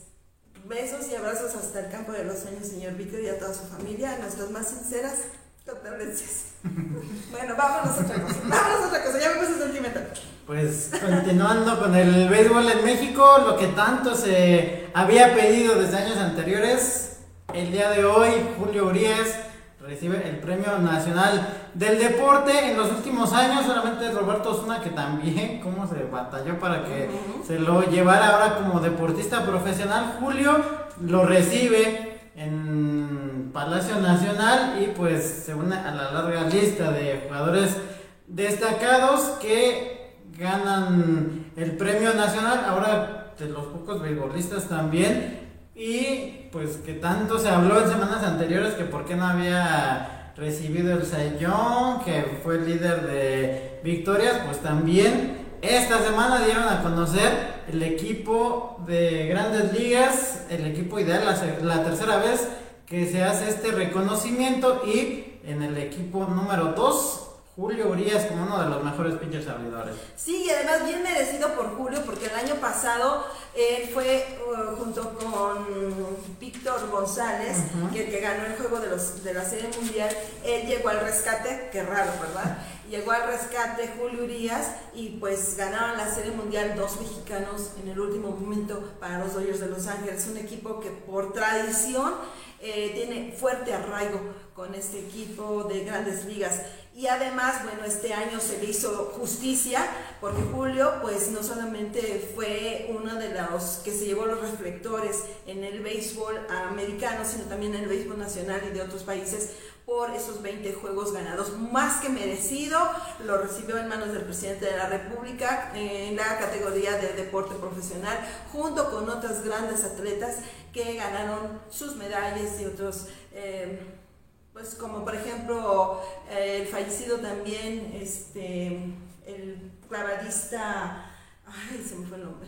besos y abrazos hasta el campo de los sueños, señor Víctor, y a toda su familia, nuestras más sinceras Bueno, vámonos a otra cosa. Vámonos a otra cosa, ya me puse sentimental. Pues continuando con el béisbol en México, lo que tanto se había pedido desde años anteriores, el día de hoy Julio Urias recibe el Premio Nacional del Deporte. En los últimos años solamente Roberto Osuna, que también, cómo se batalló para que se lo llevara ahora como deportista profesional. Julio lo recibe en Palacio Nacional y pues se une a la larga lista de jugadores destacados que ganan el premio nacional, ahora de los pocos beisbolistas también, y pues que tanto se habló en semanas anteriores que por qué no había recibido el Sayón, que fue el líder de victorias, pues también esta semana dieron a conocer el equipo de grandes ligas, el equipo ideal, la, tercera vez que se hace este reconocimiento y en el equipo número 2 Julio Urias como uno de los mejores pitchers abridores. Sí, y además bien merecido por Julio, porque el año pasado él fue uh, junto con Víctor González, que, que, ganó el juego de, los, de la Serie Mundial, él llegó al rescate, qué raro, ¿verdad? Llegó al rescate Julio Urias y pues ganaron la Serie Mundial dos mexicanos en el último momento para los Dodgers de Los Ángeles, un equipo que por tradición eh, tiene fuerte arraigo con este equipo de grandes ligas. Y además, bueno, este año se le hizo justicia porque Julio, pues no solamente fue uno de los que se llevó los reflectores en el béisbol americano, sino también en el béisbol nacional y de otros países por esos 20 juegos ganados, más que merecido, lo recibió en manos del presidente de la República en la categoría de deporte profesional, junto con otras grandes atletas que ganaron sus medallas y otros... Eh, pues como por ejemplo eh, el fallecido también, este, el clavadista, ay, se me fue el nombre,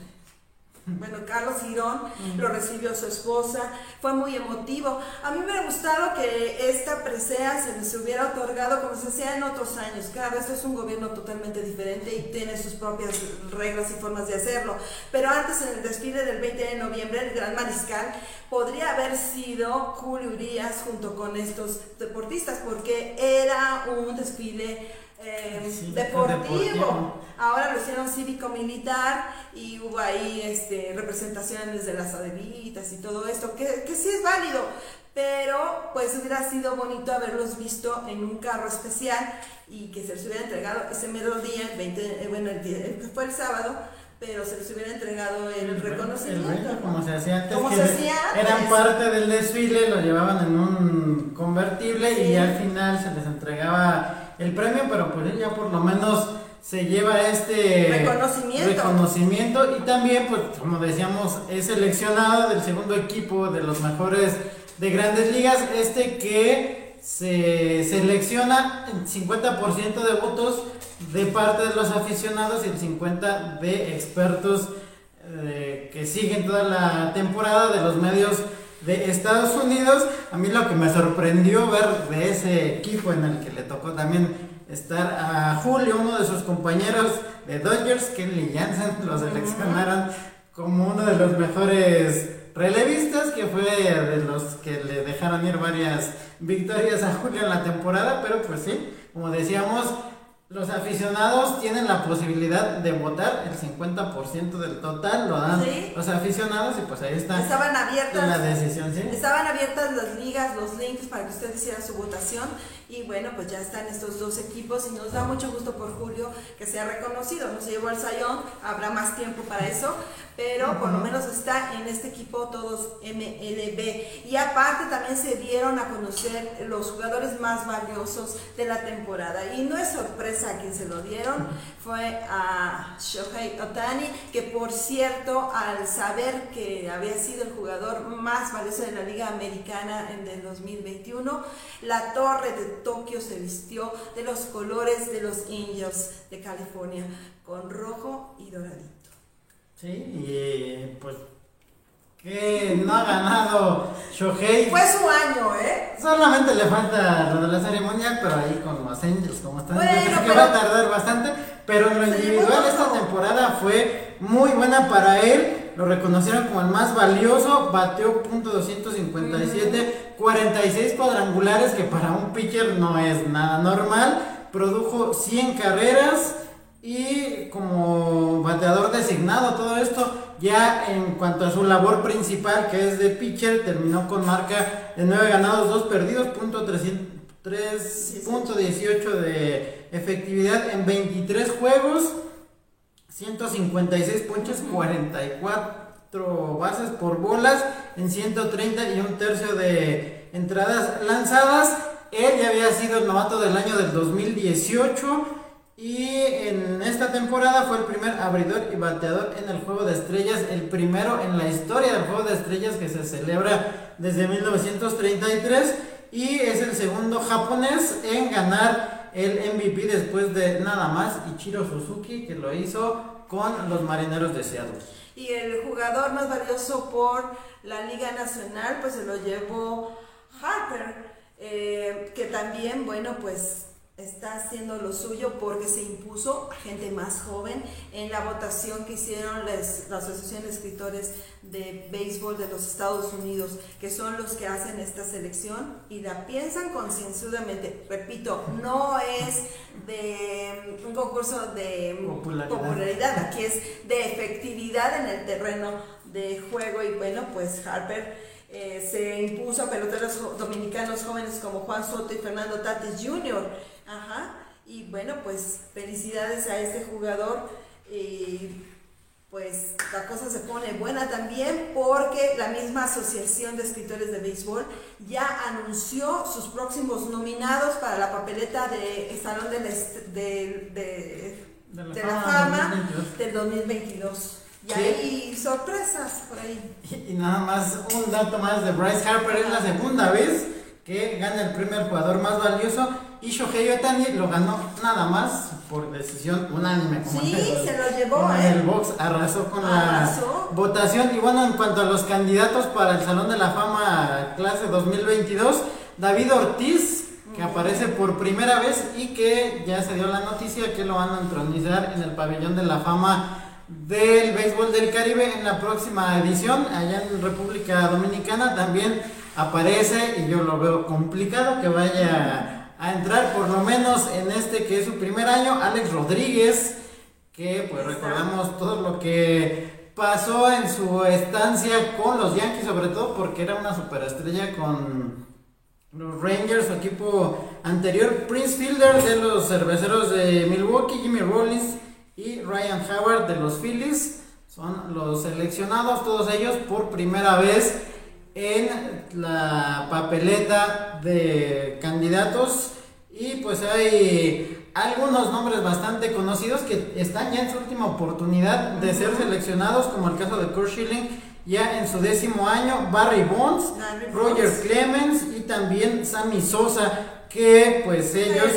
bueno, Carlos Girón lo recibió su esposa, fue muy emotivo. A mí me ha gustado que esta presea se les hubiera otorgado como se hacía en otros años. Claro, esto es un gobierno totalmente diferente y tiene sus propias reglas y formas de hacerlo. Pero antes, en el desfile del 20 de noviembre, el Gran Mariscal podría haber sido Julio Urias junto con estos deportistas, porque era un desfile eh, deportivo. Ahora lo hicieron cívico-militar y hubo ahí este, representaciones de las adelitas y todo esto, que, que sí es válido, pero pues hubiera sido bonito haberlos visto en un carro especial y que se les hubiera entregado ese mero día, el 20, eh, bueno, el, día, fue el sábado, pero se les hubiera entregado el, reconocimiento. como se hacía antes, que eran parte del desfile, lo llevaban en un convertible y al final se les entregaba el premio, pero pues ya por lo menos se lleva este reconocimiento. y también, pues como decíamos, es seleccionado del segundo equipo de los mejores de grandes ligas, este que se selecciona el 50% de votos de parte de los aficionados y el 50% de expertos eh, que siguen toda la temporada de los medios de Estados Unidos. A mí lo que me sorprendió ver de ese equipo en el que le tocó también estar a Julio, uno de sus compañeros de Dodgers, Kenley Jansen, lo seleccionaron como uno de los mejores relevistas, que fue de los que le dejaron ir varias victorias a Julio en la temporada, pero pues sí, como decíamos, los aficionados tienen la posibilidad de votar el 50% del total, lo dan los aficionados y pues ahí está estaban abiertas, la decisión. ¿sí? Estaban abiertas las ligas, los links para que usted hiciera su votación y bueno, pues ya están estos dos equipos y nos da mucho gusto por Julio que sea reconocido. No se llevó al Sayón, habrá más tiempo para eso, pero por lo menos está en este equipo todos MLB. Y aparte también se dieron a conocer los jugadores más valiosos de la temporada. Y no es sorpresa a quien se lo dieron, fue a Shohei Otani, que por cierto, al saber que había sido el jugador más valioso de la Liga Americana en el 2021, la torre de Tokio se vistió de los colores de los Angels de California, con rojo y doradito. Sí, y pues que no ha ganado Shohei. Fue su año, ¿eh? Solamente le falta lo de la Serie Mundial, pero ahí con los Angels, como están, bueno, que va a tardar bastante. Pero en lo individual esta temporada fue muy buena para él lo reconocieron como el más valioso, bateó .257, 46 cuadrangulares que para un pitcher no es nada normal, produjo 100 carreras y como bateador designado todo esto, ya en cuanto a su labor principal que es de pitcher, terminó con marca de 9 ganados, 2 perdidos, punto 3.18 de efectividad en 23 juegos, 156 ponches, 44 bases por bolas en 130 y un tercio de entradas lanzadas. Él ya había sido el novato del año del 2018 y en esta temporada fue el primer abridor y bateador en el Juego de Estrellas, el primero en la historia del Juego de Estrellas que se celebra desde 1933 y es el segundo japonés en ganar el MVP después de nada más Ichiro Suzuki que lo hizo con los Marineros de Seattle. Y el jugador más valioso por la Liga Nacional pues se lo llevó Harper, eh, que también, bueno, pues está haciendo lo suyo porque se impuso a gente más joven en la votación que hicieron la Asociación de Escritores de Béisbol de los Estados Unidos, que son los que hacen esta selección y la piensan concienzudamente. Repito, no es de un concurso de popularidad. popularidad, aquí es de efectividad en el terreno de juego y bueno, pues Harper eh, se impuso a peloteros dominicanos jóvenes como Juan Soto y Fernando Tatis Jr. Ajá. Y bueno, pues felicidades a este jugador. Y pues la cosa se pone buena también porque la misma Asociación de Escritores de Béisbol ya anunció sus próximos nominados para la papeleta de Salón de, de, de, la, Fama del 2022. Y hay sorpresas por ahí. Y, nada más, un dato más de Bryce Harper, es la segunda vez que gana el primer jugador más valioso y Shohei Otani lo ganó nada más por decisión unánime. Como sí, se lo llevó. En el box arrasó con la votación. Y bueno, en cuanto a los candidatos para el Salón de la Fama clase 2022, David Ortiz, que aparece por primera vez y que ya se dio la noticia que lo van a entronizar en el pabellón de la fama del béisbol del Caribe en la próxima edición, allá en República Dominicana. También aparece y yo lo veo complicado que vaya a entrar por lo menos en este que es su primer año, Alex Rodríguez, que pues recordamos todo lo que pasó en su estancia con los Yankees, sobre todo porque era una superestrella con los Rangers, su equipo anterior, Prince Fielder de los cerveceros de Milwaukee, Jimmy Rollins y Ryan Howard de los Phillies. Son los seleccionados, todos ellos por primera vez en la papeleta de candidatos. Y pues hay algunos nombres bastante conocidos que están ya en su última oportunidad de ser seleccionados, como el caso de Kurt Schilling, ya en su décimo año, Barry Bonds, Roger Clemens y también Sammy Sosa, que pues ellos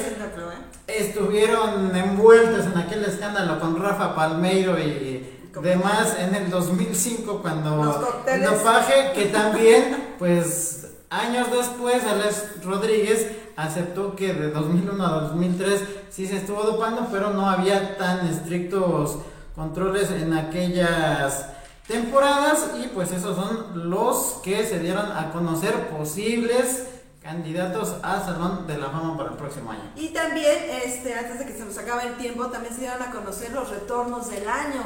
estuvieron envueltos en aquel escándalo con Rafa Palmeiro y demás en el 2005 cuando el dopaje que también pues años después Alex Rodríguez aceptó que de 2001 a 2003 sí se estuvo dopando pero no había tan estrictos controles en aquellas temporadas y pues esos son los que se dieron a conocer posibles candidatos a Salón de la Fama para el próximo año. Y también, este, antes de que se nos acabe el tiempo, también se dieron a conocer los retornos del año.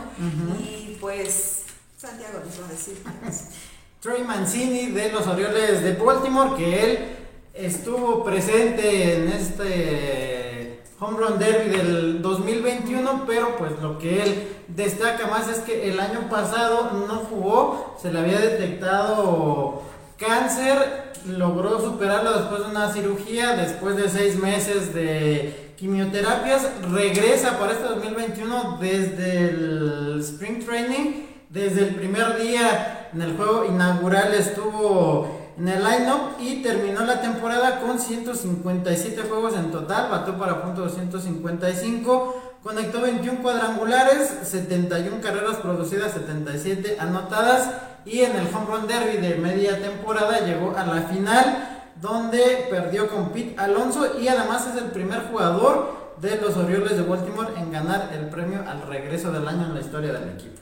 Y pues, Santiago nos va a decir. Troy Mancini de los Orioles de Baltimore, que él estuvo presente en este Home Run Derby del 2021, pero pues lo que él destaca más es que el año pasado no jugó, se le había detectado cáncer logró superarlo después de una cirugía, después de seis meses de quimioterapias, regresa para este 2021 desde el Spring Training, desde el primer día en el juego inaugural estuvo en el lineup y terminó la temporada con 157 juegos en total, batió para punto 255, conectó 21 cuadrangulares, 71 carreras producidas, 77 anotadas y en el Home Run Derby de media temporada llegó a la final donde perdió con Pete Alonso y además es el primer jugador de los Orioles de Baltimore en ganar el premio al regreso del año en la historia del equipo.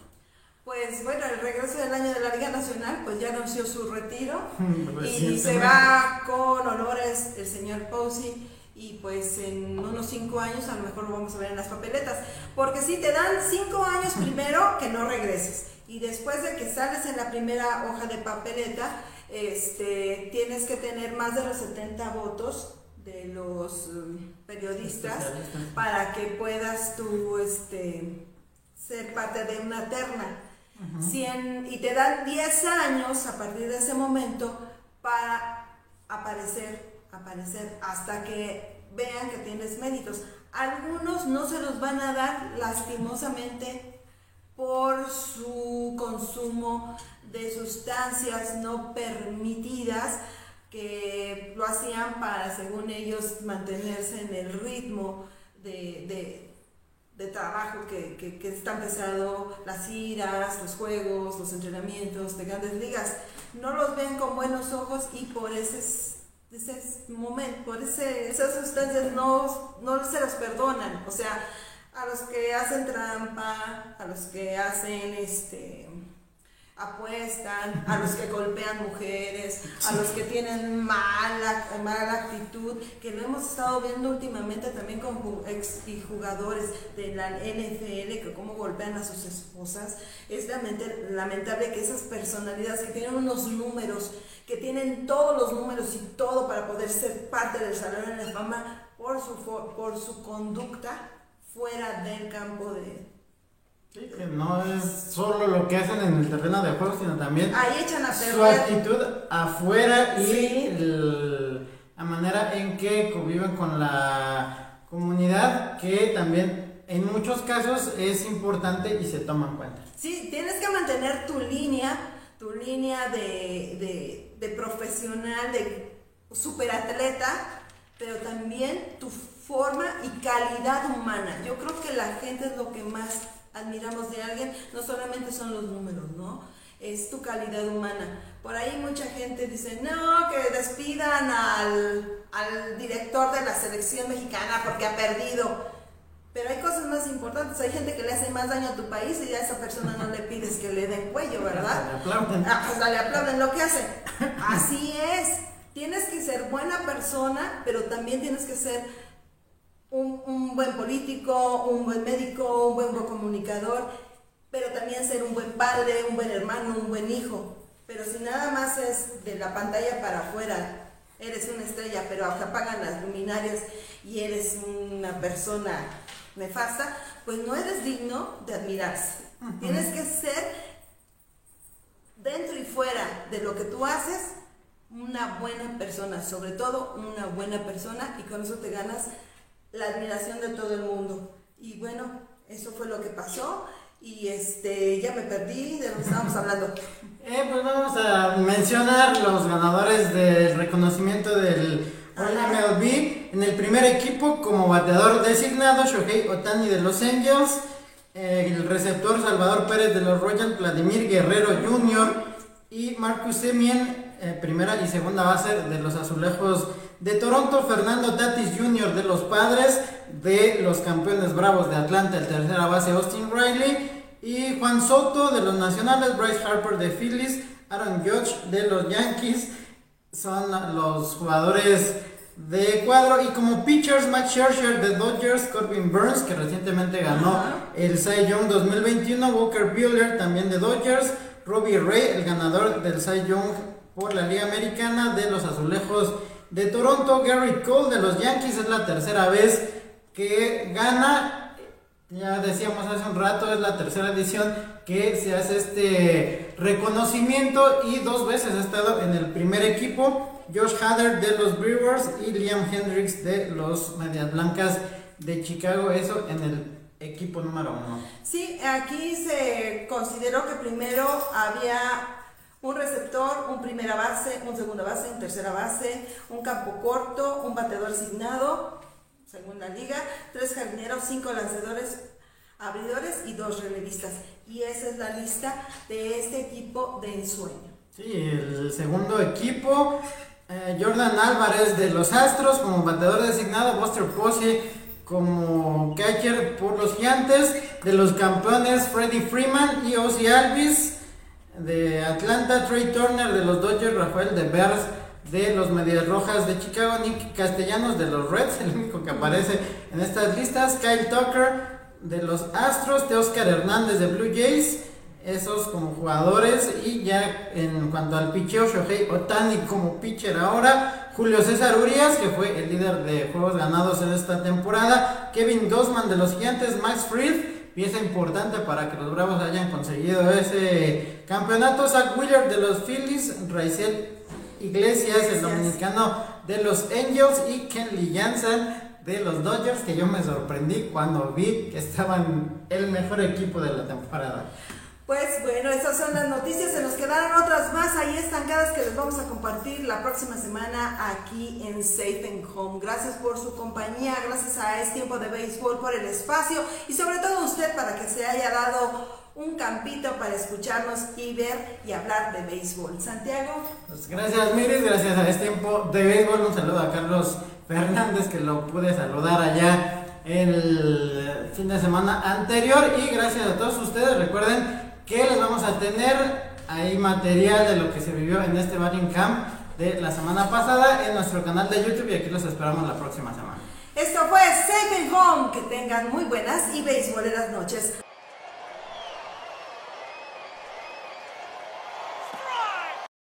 Pues bueno, el regreso del año de la Liga Nacional, pues ya anunció su retiro. Y se va con honores el señor Posey y pues en unos cinco años a lo mejor lo vamos a ver en las papeletas, porque si te dan cinco años primero que no regreses y después de que sales en la primera hoja de papeleta, este, tienes que tener más de los 70 votos de los um, periodistas para que puedas tú este, ser parte de una terna. Cien- y te dan 10 años a partir de ese momento para aparecer, aparecer hasta que vean que tienes méritos. Algunos no se los van a dar lastimosamente por su consumo de sustancias no permitidas que lo hacían para, según ellos, mantenerse en el ritmo de, de- trabajo que, que, que es tan pesado, las iras, los juegos, los entrenamientos de grandes ligas. No los ven con buenos ojos y por ese, ese momento, por esas sustancias no, no se los perdonan. O sea, a los que hacen trampa, a los que hacen este apuestan, a los que golpean mujeres, a los que tienen mala, mala actitud, que lo hemos estado viendo últimamente también con ex jugadores de la NFL, que cómo golpean a sus esposas. Es lamentable que esas personalidades que tienen unos números, que tienen todos los números y todo para poder ser parte del Salón de la Fama, por su, por su conducta fuera del campo de... Sí, que no es solo lo que hacen en el terreno de juego, sino también Ahí echan a su actitud afuera y Sí. el- la manera en que conviven con la comunidad, que también en muchos casos es importante y se toma en cuenta. Sí, tienes que mantener tu línea, tu línea de, de, de profesional, de superatleta, pero también tu forma y calidad humana. Yo creo que la gente es lo que más admiramos de alguien, no solamente son los números, ¿no? Es tu calidad humana. Por ahí mucha gente dice, no, que despidan al, al director de la selección mexicana porque ha perdido. Pero hay cosas más importantes. Hay gente que le hace más daño a tu país y a esa persona no le pides que le den cuello, ¿verdad? Le aplauden. Ah, pues le aplauden lo que hacen. Así es. Tienes que ser buena persona, pero también tienes que ser un, un buen político, un buen médico, un buen comunicador, pero también ser un buen padre, un buen hermano, un buen hijo. Pero si nada más es de la pantalla para afuera, eres una estrella, pero se apagan las luminarias y eres una persona nefasta, pues no eres digno de admirarse. Tienes que ser dentro y fuera de lo que tú haces, una buena persona, sobre todo una buena persona, y con eso te ganas la admiración de todo el mundo. Y bueno, eso fue lo que pasó, y este, ya me perdí de lo que estábamos hablando. Eh, pues vamos a mencionar los ganadores del reconocimiento del MLB. En el primer equipo, como bateador designado, Shohei Otani de Los Angels. el receptor Salvador Pérez de los Royals, Vladimir Guerrero Jr. y Marcus Semien, eh, primera y segunda base de los Azulejos de Toronto. Fernando Tatis Jr. de los Padres, de los campeones Bravos de Atlanta, el tercera base Austin Riley. Y Juan Soto de los Nacionales, Bryce Harper de Phillies, Aaron Judge de los Yankees, son los jugadores de cuadro. Y como pitchers, Matt Scherzer de Dodgers, Corbin Burns, que recientemente ganó el Cy Young 2021, Walker Buehler también de Dodgers, Robbie Ray, el ganador del Cy Young por la Liga Americana de los Azulejos de Toronto, Garrett Cole de los Yankees, es la tercera vez que gana. Ya decíamos hace un rato, es la tercera edición que se hace este reconocimiento y dos veces ha estado en el primer equipo. Josh Hader de los Brewers y Liam Hendricks de los Medias Blancas de Chicago, eso en el equipo número uno. Sí, aquí se consideró que primero había un receptor, un primera base, un segunda base, un tercera base, un campo corto, un bateador asignado, segunda liga, tres jardineros, cinco lanzadores, abridores y dos relevistas. Y esa es la lista de este equipo de ensueño. Sí, el segundo equipo, eh, Jordan Álvarez de los Astros como bateador designado, Buster Posey como catcher por los Gigantes, de los campeones Freddie Freeman y Ozzy Alvis de Atlanta, Trey Turner de los Dodgers, Rafael de Bears de los Medias Rojas de Chicago, Nick Castellanos de los Reds, el único que aparece en estas listas, Kyle Tucker de los Astros, de Oscar Hernández de Blue Jays, esos como jugadores y ya en cuanto al pitcher, Shohei Otani como pitcher ahora, Julio César Urias que fue el líder de juegos ganados en esta temporada, Kevin Gossman de los Gigantes, Max Fried, pieza importante para que los Bravos hayan conseguido ese campeonato, Zach Wheeler de los Phillies, Raizel Iglesias, el dominicano de los Angels y Kenley Jansen de los Dodgers que yo me sorprendí cuando vi que estaban el mejor equipo de la temporada. Pues bueno, esas son las noticias, se nos quedaron otras más ahí estancadas que les vamos a compartir la próxima semana aquí en Safe and Home. Gracias por su compañía, gracias a Es Tiempo de Béisbol por el espacio y sobre todo usted para que se haya dado un campito para escucharnos y ver y hablar de béisbol. Santiago. Pues gracias Miris, gracias a Es Tiempo de Béisbol. Un saludo a Carlos Fernández que lo pude saludar allá el fin de semana anterior y gracias a todos ustedes. Recuerden que les vamos a tener ahí material de lo que se vivió en este Batting Camp de la semana pasada en nuestro canal de YouTube y aquí los esperamos la próxima semana. Esto fue Safe Home. Que tengan muy buenas y béisboleras noches.